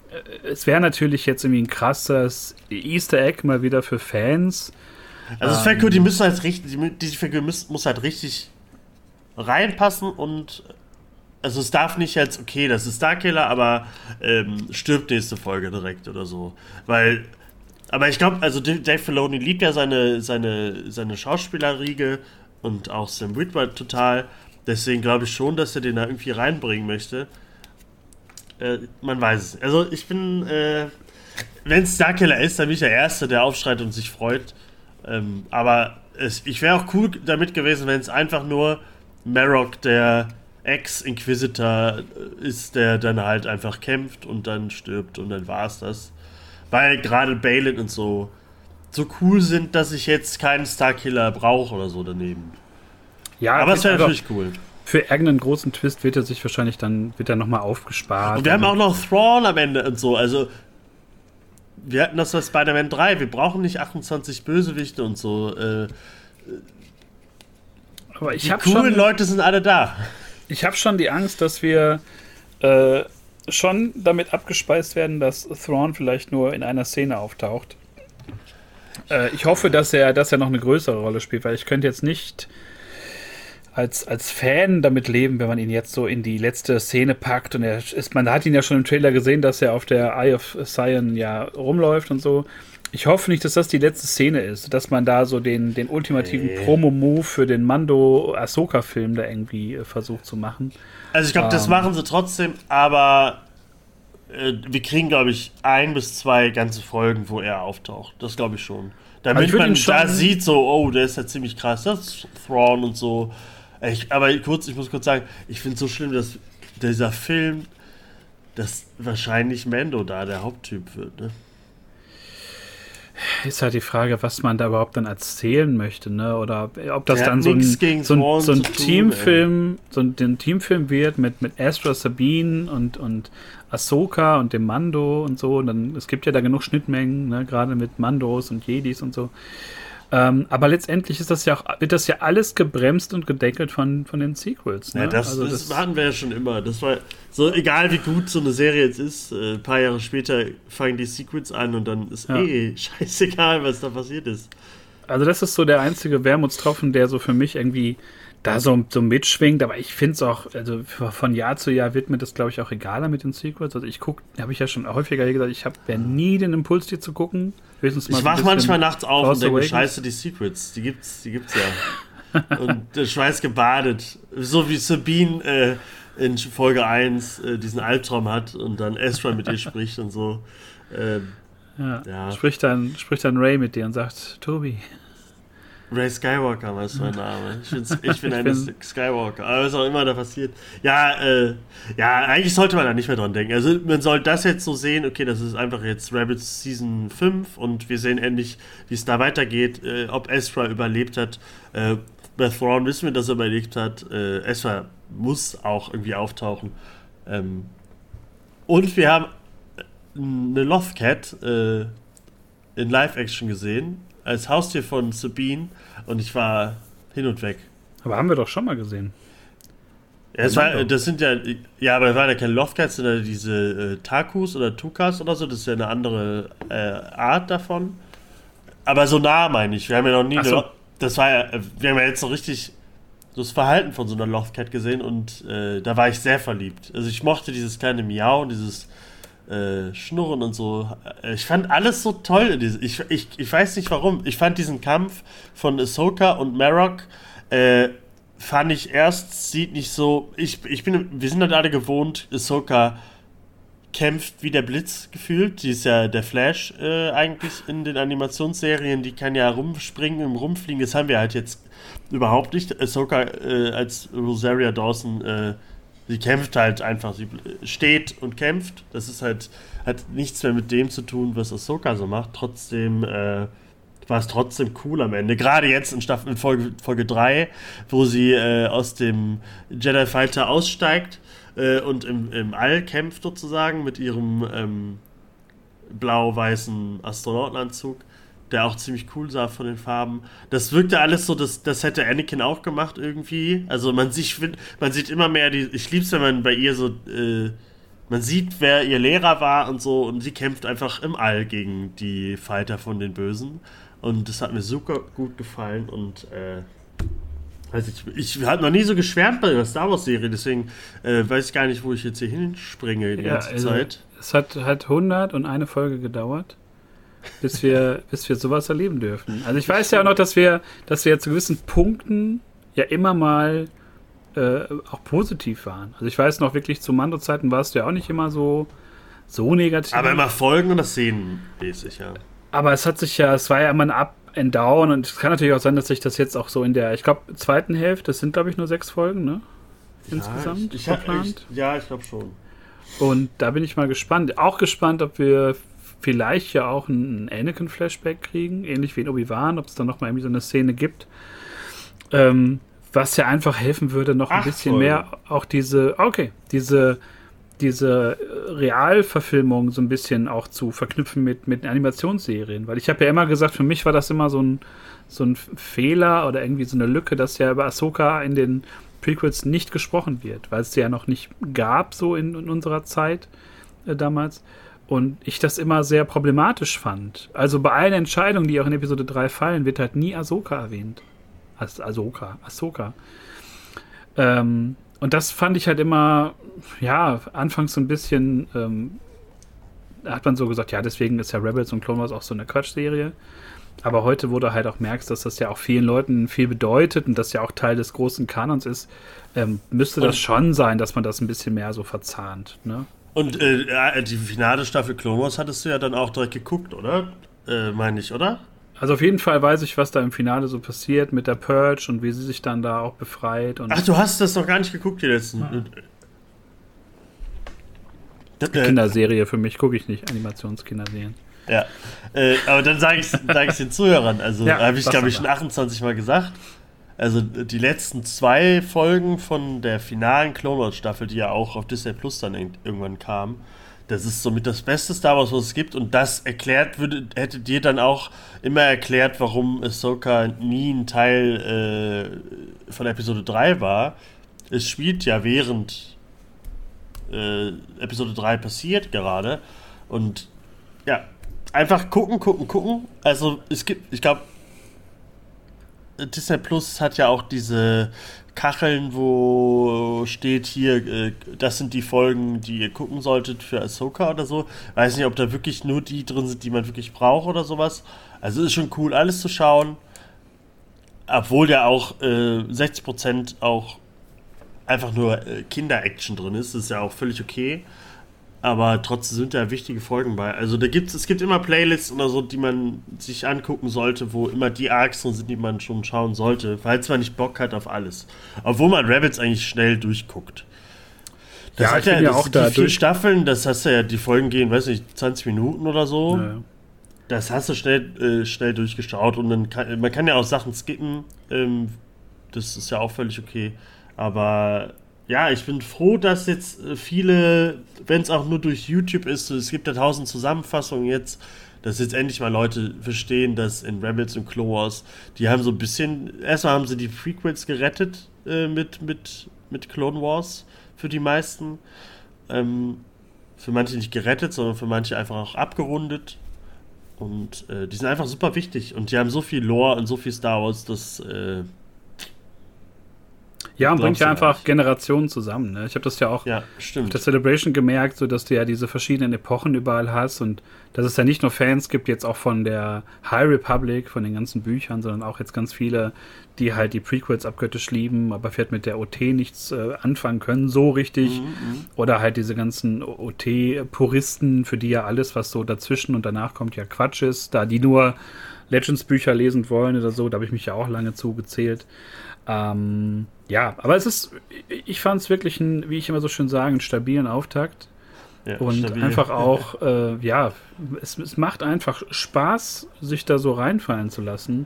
Äh, es wäre natürlich jetzt irgendwie ein krasses Easter Egg mal wieder für Fans also das Figur, die müssen halt richtig, Figur muss, muss halt richtig reinpassen und also es darf nicht jetzt, okay, das ist Starkiller, aber ähm, stirbt nächste Folge direkt oder so. Weil, aber ich glaube, also Dave Filoni liebt ja seine, seine, seine Schauspielerriege und auch Sam Witwer total. Deswegen glaube ich schon, dass er den da irgendwie reinbringen möchte. Äh, man weiß es. Also ich bin, äh, wenn es Starkiller ist, dann bin ich der Erste, der aufschreit und sich freut. Ähm, aber es, ich wäre auch cool damit gewesen, wenn es einfach nur Marok, der Ex-Inquisitor, äh, ist, der dann halt einfach kämpft und dann stirbt und dann war es das. Weil gerade Balin und so so cool sind, dass ich jetzt keinen Starkiller brauche oder so daneben. Ja, aber es wäre natürlich cool. Für irgendeinen großen Twist wird er sich wahrscheinlich dann wird er nochmal aufgespart. Und wir haben auch noch Thrawn am Ende und so. Also wir hatten das bei Spider-Man 3, wir brauchen nicht 28 Bösewichte und so. Äh, Aber ich Die habe coolen schon, Leute sind alle da. ich hab schon die Angst, dass wir äh, schon damit abgespeist werden, dass Thrawn vielleicht nur in einer Szene auftaucht. Äh, ich hoffe, dass er, dass er noch eine größere Rolle spielt, weil ich könnte jetzt nicht als, als Fan damit leben, wenn man ihn jetzt so in die letzte Szene packt und er ist, man hat ihn ja schon im Trailer gesehen, dass er auf der Eye of Sion ja rumläuft und so. Ich hoffe nicht, dass das die letzte Szene ist, dass man da so den, den ultimativen Nee. Promo-Move für den Mando-Ahsoka-Film da irgendwie äh, versucht zu machen. Also ich glaube, das Ähm. machen sie trotzdem, aber äh, wir kriegen, glaube ich, ein bis zwei ganze Folgen, wo er auftaucht. Das glaube ich schon. Damit man da sieht, so, oh, der ist ja ziemlich krass, das ist Thrawn und so. Ich, aber kurz, ich muss kurz sagen, ich finde es so schlimm, dass dieser Film, dass wahrscheinlich Mando da der Haupttyp wird. Ne? Ist halt die Frage, was man da überhaupt dann erzählen möchte, ne? Oder ob das Der dann so ein, so ein, so ein tun, Teamfilm, so ein, ein Teamfilm wird mit, mit Astra Sabine und, und Ahsoka und dem Mando und so. Und dann, es gibt ja da genug Schnittmengen, ne? gerade mit Mandos und Jedis und so. Ähm, aber letztendlich ist das ja auch, wird das ja alles gebremst und gedeckelt von, von den Sequels. Ne? Ja, das, also das, hatten wir ja schon immer. Das war so, egal wie gut so eine Serie jetzt ist, äh, ein paar Jahre später fangen die Secrets an und dann ist Ja. eh [LAUGHS] scheißegal, was da passiert ist. Also das ist so der einzige Wermutstropfen, der so für mich irgendwie da so, so mitschwingt. Aber ich finde es auch, also von Jahr zu Jahr wird mir das, glaube ich, auch egaler mit den Sequels. Also ich gucke, habe ich ja schon häufiger hier gesagt, ich habe ja nie den Impuls, die zu gucken. Höchstens mal Ich so ein wach bisschen manchmal nachts auf und denke, scheiße, die Secrets, die gibt's, die gibt's ja. [LAUGHS] und der Schweiß gebadet. So wie Sabine äh, in Folge 1 äh, diesen Albtraum hat und dann Ezra mit ihr [LAUGHS] spricht und so. Ähm, Ja. Ja. Spricht, dann, spricht dann Ray mit dir und sagt, Tobi. Ray Skywalker war mein [LAUGHS] Name. Ich, ich bin Ich ein Skywalker. Aber was auch immer da passiert. Ja, äh, ja, eigentlich sollte man da nicht mehr dran denken. Also man soll das jetzt so sehen, okay, das ist einfach jetzt Rabbits Season 5 und wir sehen endlich, wie es da weitergeht, äh, ob Ezra überlebt hat. Äh, bei Thrawn wissen wir, dass er überlebt hat. Äh, Ezra muss auch irgendwie auftauchen. Ähm, und wir haben äh, eine Lothcat äh, in Live-Action gesehen, als Haustier von Sabine und ich war hin und weg. Aber haben wir doch schon mal gesehen. Ja, es war, das sind ja, ja, aber das waren ja keine Lothcats, sondern diese äh, Takus oder Tukas oder so, das ist ja eine andere äh, Art davon. Aber so nah meine ich, wir haben ja noch nie, Ach so. Lo- das war ja, wir haben ja jetzt so richtig so das Verhalten von so einer Lothcat gesehen und äh, da war ich sehr verliebt. Also ich mochte dieses kleine Miau, dieses äh, Schnurren und so. Äh, Ich fand alles so toll. Ich, ich, ich weiß nicht warum. Ich fand diesen Kampf von Ahsoka und Marok äh, fand ich erst, sieht nicht so. Ich, ich bin, wir sind halt alle gewohnt, Ahsoka kämpft wie der Blitz gefühlt. Die ist ja der Flash äh, eigentlich in den Animationsserien. Die kann ja rumspringen und rumfliegen. Das haben wir halt jetzt überhaupt nicht. Ahsoka äh, als Rosaria Dawson, äh, sie kämpft halt einfach. Sie steht und kämpft. Das ist halt, hat nichts mehr mit dem zu tun, was Ahsoka so macht. Trotzdem äh, war es trotzdem cool am Ende. Gerade jetzt in Staffel in Folge, Folge 3, wo sie äh, aus dem Jedi Fighter aussteigt äh, und im, im All kämpft sozusagen mit ihrem ähm, blau-weißen Astronautenanzug, der auch ziemlich cool sah von den Farben. Das wirkte alles so, das, das hätte Anakin auch gemacht irgendwie. Also man sieht, man sieht immer mehr, die, ich lieb's, wenn man bei ihr so, äh, man sieht, wer ihr Lehrer war und so und sie kämpft einfach im All gegen die Fighter von den Bösen. Und das hat mir super gut gefallen und äh, weiß ich, ich habe noch nie so geschwärmt bei einer Star Wars Serie, deswegen äh, weiß ich gar nicht, wo ich jetzt hier hinspringe die Ja, ganze also, Zeit. Es hat, hat 100 und eine Folge gedauert, bis wir, bis wir sowas erleben dürfen. Also ich weiß ja auch noch, dass wir, dass wir zu gewissen Punkten ja immer mal äh, auch positiv waren. Also ich weiß noch wirklich, zu Mando-Zeiten warst du ja auch nicht immer so, so negativ. Aber immer Folgen oder Szenen mäßig, ja. Aber es hat sich ja, es war ja immer ein Up and Down und es kann natürlich auch sein, dass sich das jetzt auch so in der, ich glaube, zweiten Hälfte, das sind glaube ich nur sechs Folgen, ne? Insgesamt ja, ich, ich, verplant. ich, ja, ich glaube schon. Und da bin ich mal gespannt. Auch gespannt, ob wir vielleicht ja auch einen Anakin-Flashback kriegen, ähnlich wie in Obi-Wan, ob es dann nochmal irgendwie so eine Szene gibt. Ähm, was ja einfach helfen würde, noch ein Acht bisschen Folgen. mehr auch diese, okay, diese diese Realverfilmung so ein bisschen auch zu verknüpfen mit, mit Animationsserien. Weil ich habe ja immer gesagt, für mich war das immer so ein, so ein Fehler oder irgendwie so eine Lücke, dass ja über Ahsoka in den Prequels nicht gesprochen wird, weil es sie ja noch nicht gab, so in, in unserer Zeit äh, damals. Und ich das immer sehr problematisch fand. Also bei allen Entscheidungen, die auch in Episode 3 fallen, wird halt nie Ahsoka erwähnt. As Ahsoka, Ahsoka. Ähm, und das fand ich halt immer, ja, anfangs so ein bisschen, ähm, hat man so gesagt, ja, deswegen ist ja Rebels und Clone Wars auch so eine Quatschserie. Aber heute, wo du halt auch merkst, dass das ja auch vielen Leuten viel bedeutet und das ja auch Teil des großen Kanons ist, ähm, müsste das schon sein, dass man das ein bisschen mehr so verzahnt. Ne? Und äh, die finale Staffel Clone Wars hattest du ja dann auch direkt geguckt, oder? Äh, Meine ich, oder? Also auf jeden Fall weiß ich, was da im Finale so passiert mit der Purge und wie sie sich dann da auch befreit. Ach, du hast das noch gar nicht geguckt, die letzten. Ja. Kinderserie für mich, gucke ich nicht, Animationskinderserien. Ja, äh, aber dann sage ich es den Zuhörern. Also ja, habe ich, glaube ich, schon 28 Mal gesagt. Also die letzten zwei Folgen von der finalen Clone Wars Staffel, die ja auch auf Disney Plus dann irgendwann kam, das ist somit das beste Star Wars, was es gibt. Und das erklärt, würde, hätte dir dann auch immer erklärt, warum Ahsoka nie ein Teil äh, von Episode 3 war. Es spielt ja während äh, Episode 3 passiert gerade. Und ja, einfach gucken, gucken, gucken. Also es gibt, ich glaube, Disney Plus hat ja auch diese Kacheln, wo steht hier, äh, das sind die Folgen, die ihr gucken solltet für Ahsoka oder so. Weiß nicht, ob da wirklich nur die drin sind, die man wirklich braucht oder sowas. Also ist schon cool, alles zu schauen. Obwohl ja auch äh, 60% auch einfach nur äh, Kinder-Action drin ist. Das ist ja auch völlig okay aber trotzdem sind da wichtige Folgen bei. Also da gibt's, es gibt immer Playlists oder so, die man sich angucken sollte, wo immer die Arcs drin sind, die man schon schauen sollte, falls man nicht Bock hat auf alles. Obwohl man Rabbits eigentlich schnell durchguckt. Das ja, hat ja, ja auch da vier Staffeln, das hast du ja, die Folgen gehen, weiß nicht, 20 Minuten oder so. Ja. Das hast du schnell, äh, schnell durchgeschaut und dann kann, man kann ja auch Sachen skippen. Ähm, das ist ja auch völlig okay. Aber ja, ich bin froh, dass jetzt äh, viele, wenn es auch nur durch YouTube ist, es gibt ja tausend Zusammenfassungen jetzt, dass jetzt endlich mal Leute verstehen, dass in Rebels und Clone Wars, die haben so ein bisschen, erstmal haben sie die Frequenz gerettet äh, mit, mit, mit Clone Wars für die meisten. Ähm, für manche nicht gerettet, sondern für manche einfach auch abgerundet. Und äh, die sind einfach super wichtig. Und die haben so viel Lore und so viel Star Wars, dass äh, ja, und bringt ja einfach nicht. Generationen zusammen. Ne? Ich habe das ja auch ja, auf der Celebration gemerkt, so dass du ja diese verschiedenen Epochen überall hast und dass es ja nicht nur Fans gibt, jetzt auch von der High Republic, von den ganzen Büchern, sondern auch jetzt ganz viele, die halt die Prequels abgöttisch lieben, aber vielleicht mit der OT nichts äh, anfangen können, so richtig. Mhm, mhm. Oder halt diese ganzen OT-Puristen, für die ja alles, was so dazwischen und danach kommt, ja Quatsch ist, da die nur Legends-Bücher lesen wollen oder so, da habe ich mich ja auch lange zugezählt. Ähm, ja, aber es ist, ich fand es wirklich, ein, wie ich immer so schön sage, einen stabilen Auftakt. Ja, und stabil. einfach [LAUGHS] auch, äh, ja, es, es macht einfach Spaß, sich da so reinfallen zu lassen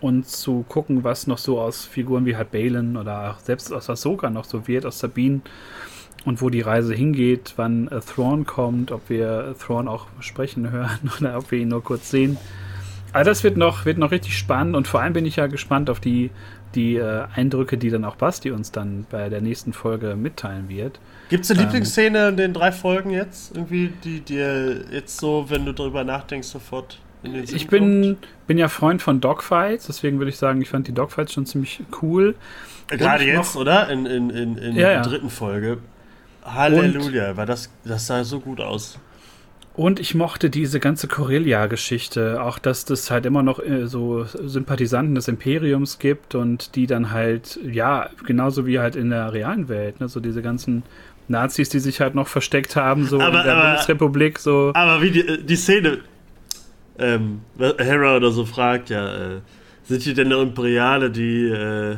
und zu gucken, was noch so aus Figuren wie halt Balen oder auch selbst aus Ahsoka noch so wird, aus Sabine und wo die Reise hingeht, wann äh, Thrawn kommt, ob wir Thrawn auch sprechen hören [LAUGHS] oder ob wir ihn nur kurz sehen. Also das wird noch, wird noch richtig spannend und vor allem bin ich ja gespannt auf die die äh, Eindrücke, die dann auch Basti uns dann bei der nächsten Folge mitteilen wird. Gibt es eine ähm, Lieblingsszene in den drei Folgen jetzt? Irgendwie, die dir jetzt so, wenn du darüber nachdenkst, sofort in den Sinn Ich bin, bin ja Freund von Dogfights, deswegen würde ich sagen, ich fand die Dogfights schon ziemlich cool. Gerade jetzt, oder? In, in, in, in ja, der ja. dritten Folge. Halleluja, weil das, das sah so gut aus. Und ich mochte diese ganze Corellia-Geschichte, auch dass das halt immer noch äh, so Sympathisanten des Imperiums gibt und die dann halt, ja, genauso wie halt in der realen Welt, ne, so diese ganzen Nazis, die sich halt noch versteckt haben, so aber, in der aber, Bundesrepublik, so. Aber wie die, äh, die Szene, ähm, Hera oder so fragt, ja, äh, sind die denn Imperiale, die, äh,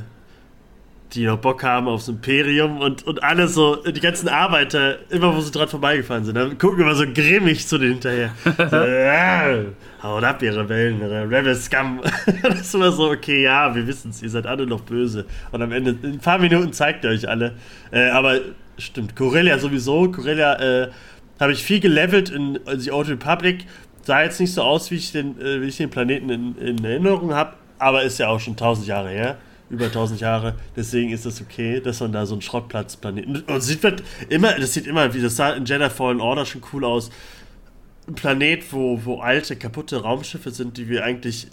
die noch Bock haben aufs Imperium und, und alle so, die ganzen Arbeiter, immer wo sie dran vorbeigefahren sind, dann gucken immer so grimmig zu denen hinterher. [LAUGHS] so, ja, haut ab, ihr Rebellen, ihre Rebel Scum. [LAUGHS] das ist immer so, okay, ja, wir wissen es, ihr seid alle noch böse. Und am Ende, in ein paar Minuten zeigt ihr euch alle. Äh, aber stimmt. Corellia sowieso. Corellia äh, habe ich viel gelevelt in, in The Old Republic. Sah jetzt nicht so aus, wie ich den, äh, wie ich den Planeten in, in Erinnerung habe, aber ist ja auch schon tausend Jahre her. Über tausend Jahre. Deswegen ist das okay, dass man da so einen Schrottplatzplaneten. Und sieht halt immer, das sieht immer, wie das sah in Jedi Fallen Order schon cool aus. Ein Planet, wo, wo alte, kaputte Raumschiffe sind, die wir eigentlich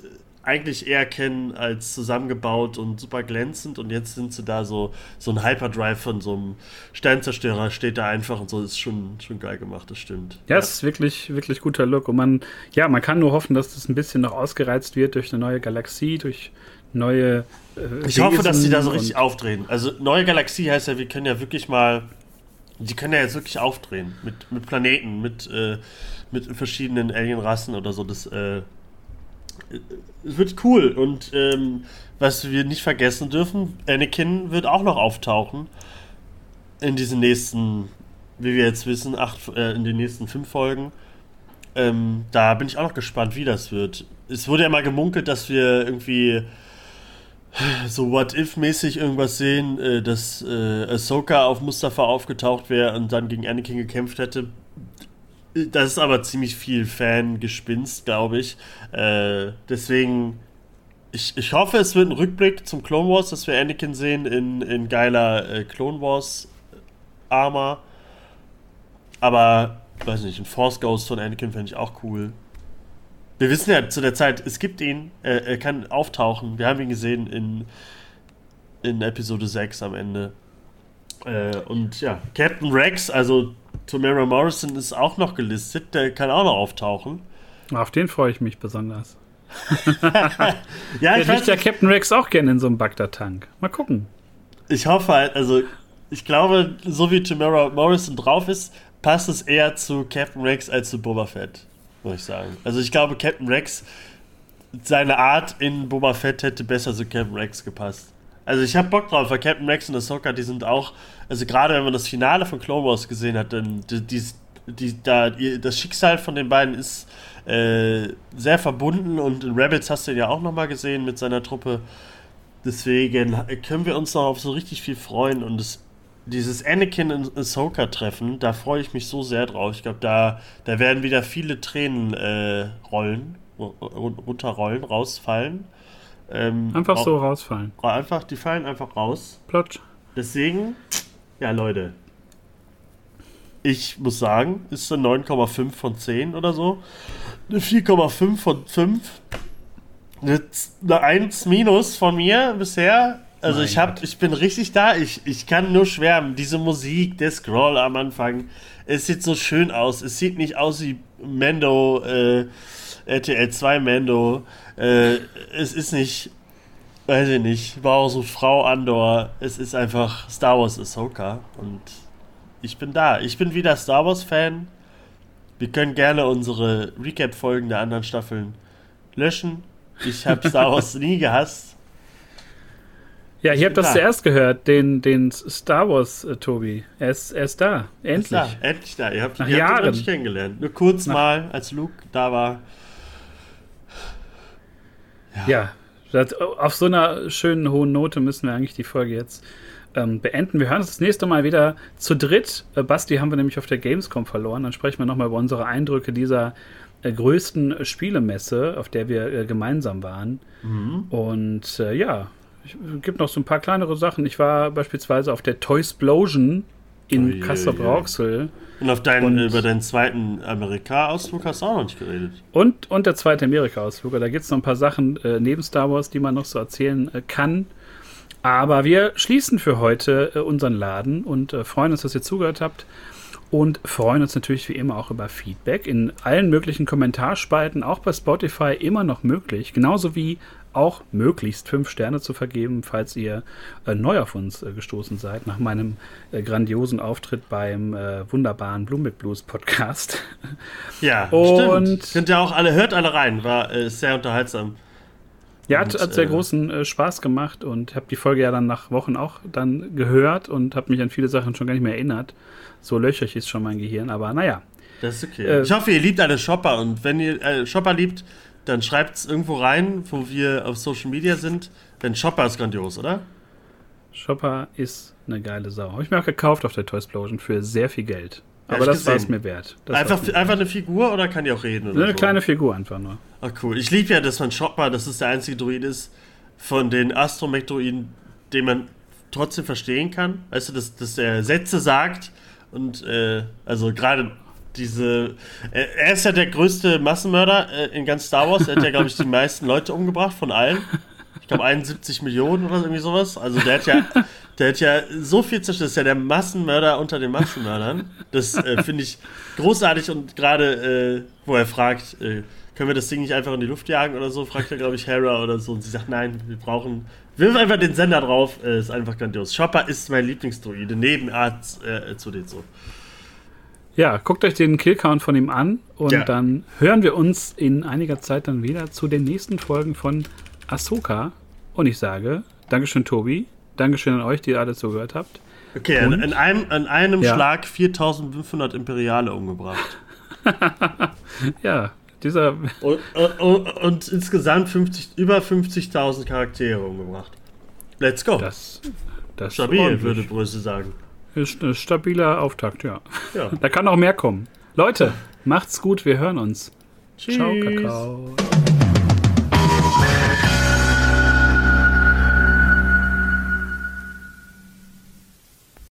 eigentlich eher kennen als zusammengebaut und super glänzend und jetzt sind sie da so, so ein Hyperdrive von so einem Sternzerstörer steht da einfach und so, ist schon, schon geil gemacht, das stimmt. Ja, ja. ist wirklich, wirklich guter Look und man, ja, man kann nur hoffen, dass das ein bisschen noch ausgereizt wird durch eine neue Galaxie, durch neue Ich hoffe, dass sie da so richtig aufdrehen. Also neue Galaxie heißt ja, wir können ja wirklich mal, die können ja jetzt wirklich aufdrehen mit, mit Planeten, mit, äh, mit verschiedenen Alienrassen oder so, das, äh, es wird cool. Und ähm, was wir nicht vergessen dürfen, Anakin wird auch noch auftauchen in diesen nächsten, wie wir jetzt wissen, acht, äh, in den nächsten fünf Folgen. Ähm, da bin ich auch noch gespannt, wie das wird. Es wurde ja mal gemunkelt, dass wir irgendwie so What-If-mäßig irgendwas sehen, äh, dass äh, Ahsoka auf Mustafa aufgetaucht wäre und dann gegen Anakin gekämpft hätte. Das ist aber ziemlich viel Fangespinst, glaube ich. Äh, deswegen, ich, ich hoffe, es wird ein Rückblick zum Clone Wars, dass wir Anakin sehen in, in geiler äh, Clone Wars Armor. Aber, weiß nicht, ein Force Ghost von Anakin fände ich auch cool. Wir wissen ja zu der Zeit, es gibt ihn, äh, er kann auftauchen. Wir haben ihn gesehen in, in Episode 6 am Ende. Äh, und ja, Captain Rex, also Tamara Morrison ist auch noch gelistet, der kann auch noch auftauchen. Auf den freue ich mich besonders. [LAUGHS] ja, ich möchte ja Captain Rex auch gerne in so einem Bagdad-Tank. Mal gucken. Ich hoffe halt, also ich glaube, so wie Tamara Morrison drauf ist, passt es eher zu Captain Rex als zu Boba Fett, muss ich sagen. Also ich glaube, Captain Rex, seine Art in Boba Fett hätte besser zu Captain Rex gepasst. Also ich habe Bock drauf, weil Captain Rex und Ahsoka, die sind auch, also gerade wenn man das Finale von Clone Wars gesehen hat, dann die, die, die da, das Schicksal von den beiden ist äh, sehr verbunden und in Rebels hast du ihn ja auch nochmal gesehen mit seiner Truppe. Deswegen können wir uns noch auf so richtig viel freuen und das, dieses Anakin und Ahsoka-Treffen, da freue ich mich so sehr drauf. Ich glaube, da, da werden wieder viele Tränen äh, rollen, runterrollen, rausfallen. Ähm, einfach so rausfallen. Einfach, die fallen einfach raus. Plotsch. Deswegen, ja, Leute. Ich muss sagen, ist eine 9,5 von 10 oder so. Eine 4,5 von 5. Eine 1 minus von mir bisher. Also ich hab, ich bin richtig da. Ich, ich kann nur schwärmen. Diese Musik, der Scroll am Anfang. Es sieht so schön aus. Es sieht nicht aus wie Mando, äh, RTL 2 Mando. Äh, es ist nicht, weiß ich nicht, war auch so Frau Andor. Es ist einfach Star Wars Ahsoka und ich bin da. Ich bin wieder Star Wars Fan. Wir können gerne unsere Recap-Folgen der anderen Staffeln löschen. Ich habe Star Wars [LAUGHS] nie gehasst. Ja, ihr habt das da. zuerst gehört, den, den Star Wars äh, Tobi. Er ist, er ist da, endlich. Ist da, endlich da. Ihr habt, Nach ihr Jahren. Habt ihn kennengelernt. Nur kurz Nach mal, als Luke da war. Ja. ja, auf so einer schönen hohen Note müssen wir eigentlich die Folge jetzt ähm, beenden. Wir hören uns das nächste Mal wieder zu dritt. Äh, Basti haben wir nämlich auf der Gamescom verloren. Dann sprechen wir nochmal über unsere Eindrücke dieser äh, größten Spielemesse, auf der wir äh, gemeinsam waren. Mhm. Und äh, ja, es gibt noch so ein paar kleinere Sachen. Ich war beispielsweise auf der Toysplosion in oh, Kassel-Brauxel. Und auf deinen, und, über deinen zweiten Amerika-Ausflug hast du auch noch nicht geredet. Und, und der zweite Amerika-Ausflug. Da gibt es noch ein paar Sachen äh, neben Star Wars, die man noch so erzählen äh, kann. Aber wir schließen für heute äh, unseren Laden und äh, freuen uns, dass ihr zugehört habt. Und freuen uns natürlich wie immer auch über Feedback in allen möglichen Kommentarspalten, auch bei Spotify immer noch möglich. Genauso wie auch möglichst fünf Sterne zu vergeben, falls ihr äh, neu auf uns äh, gestoßen seid, nach meinem äh, grandiosen Auftritt beim äh, wunderbaren Bloomberg Blues Podcast. [LAUGHS] Ja, und stimmt. Könnt ihr auch alle, hört alle rein, war äh, sehr unterhaltsam. Ja, hat, hat sehr äh, großen Spaß gemacht und habe die Folge ja dann nach Wochen auch dann gehört und habe mich an viele Sachen schon gar nicht mehr erinnert. So löcherig ist schon mein Gehirn, aber naja. Das ist okay. ich hoffe, ihr liebt alle Shopper und wenn ihr Shopper liebt, dann schreibt es irgendwo rein, wo wir auf Social Media sind. Denn Shopper ist grandios, oder? Shopper ist eine geile Sau. Habe ich mir auch gekauft auf der Toy Explosion für sehr viel Geld. Ja, Aber das war es mir wert. Das Einfach, mir einfach eine Figur oder kann die auch reden? Oder Eine so? kleine Figur einfach nur. Ach cool. Ich liebe ja, dass man Chopper, das ist der einzige Druid ist, von den Astromech-Druiden, den man trotzdem verstehen kann. Weißt du, dass, dass er Sätze sagt und äh, also gerade diese. Äh, er ist ja der größte Massenmörder äh, in ganz Star Wars. Er hat ja, glaube ich, die meisten Leute umgebracht von allen. Ich glaube 71 Millionen oder irgendwie sowas. Also der hat ja, der hat ja so viel zerstört. Das ist ja der Massenmörder unter den Massenmördern. Das äh, finde ich großartig und gerade, äh, wo er fragt, äh, können wir das Ding nicht einfach in die Luft jagen oder so, fragt er, glaube ich, Hera oder so. Und sie sagt, nein, wir brauchen Wirf einfach den Sender drauf, äh, ist einfach grandios. Chopper ist mein Lieblingsdroide, neben A2D2. Ja, guckt euch den Killcount von ihm an und Ja. dann hören wir uns in einiger Zeit dann wieder zu den nächsten Folgen von Ahsoka. Und ich sage, Dankeschön, Tobi. Dankeschön an euch, die ihr alle zugehört habt. Okay, Und? an einem, an einem Ja. Schlag 4500 Imperiale umgebracht. [LAUGHS] Ja, dieser. Und, und, und, insgesamt 50, über 50.000 Charaktere umgebracht. Let's go. Das, das Stabil, würde Bröse sagen. Ist ein stabiler Auftakt, ja. Ja. Da kann auch mehr kommen. Leute, macht's gut, wir hören uns. Tschüss. Ciao, Kakao.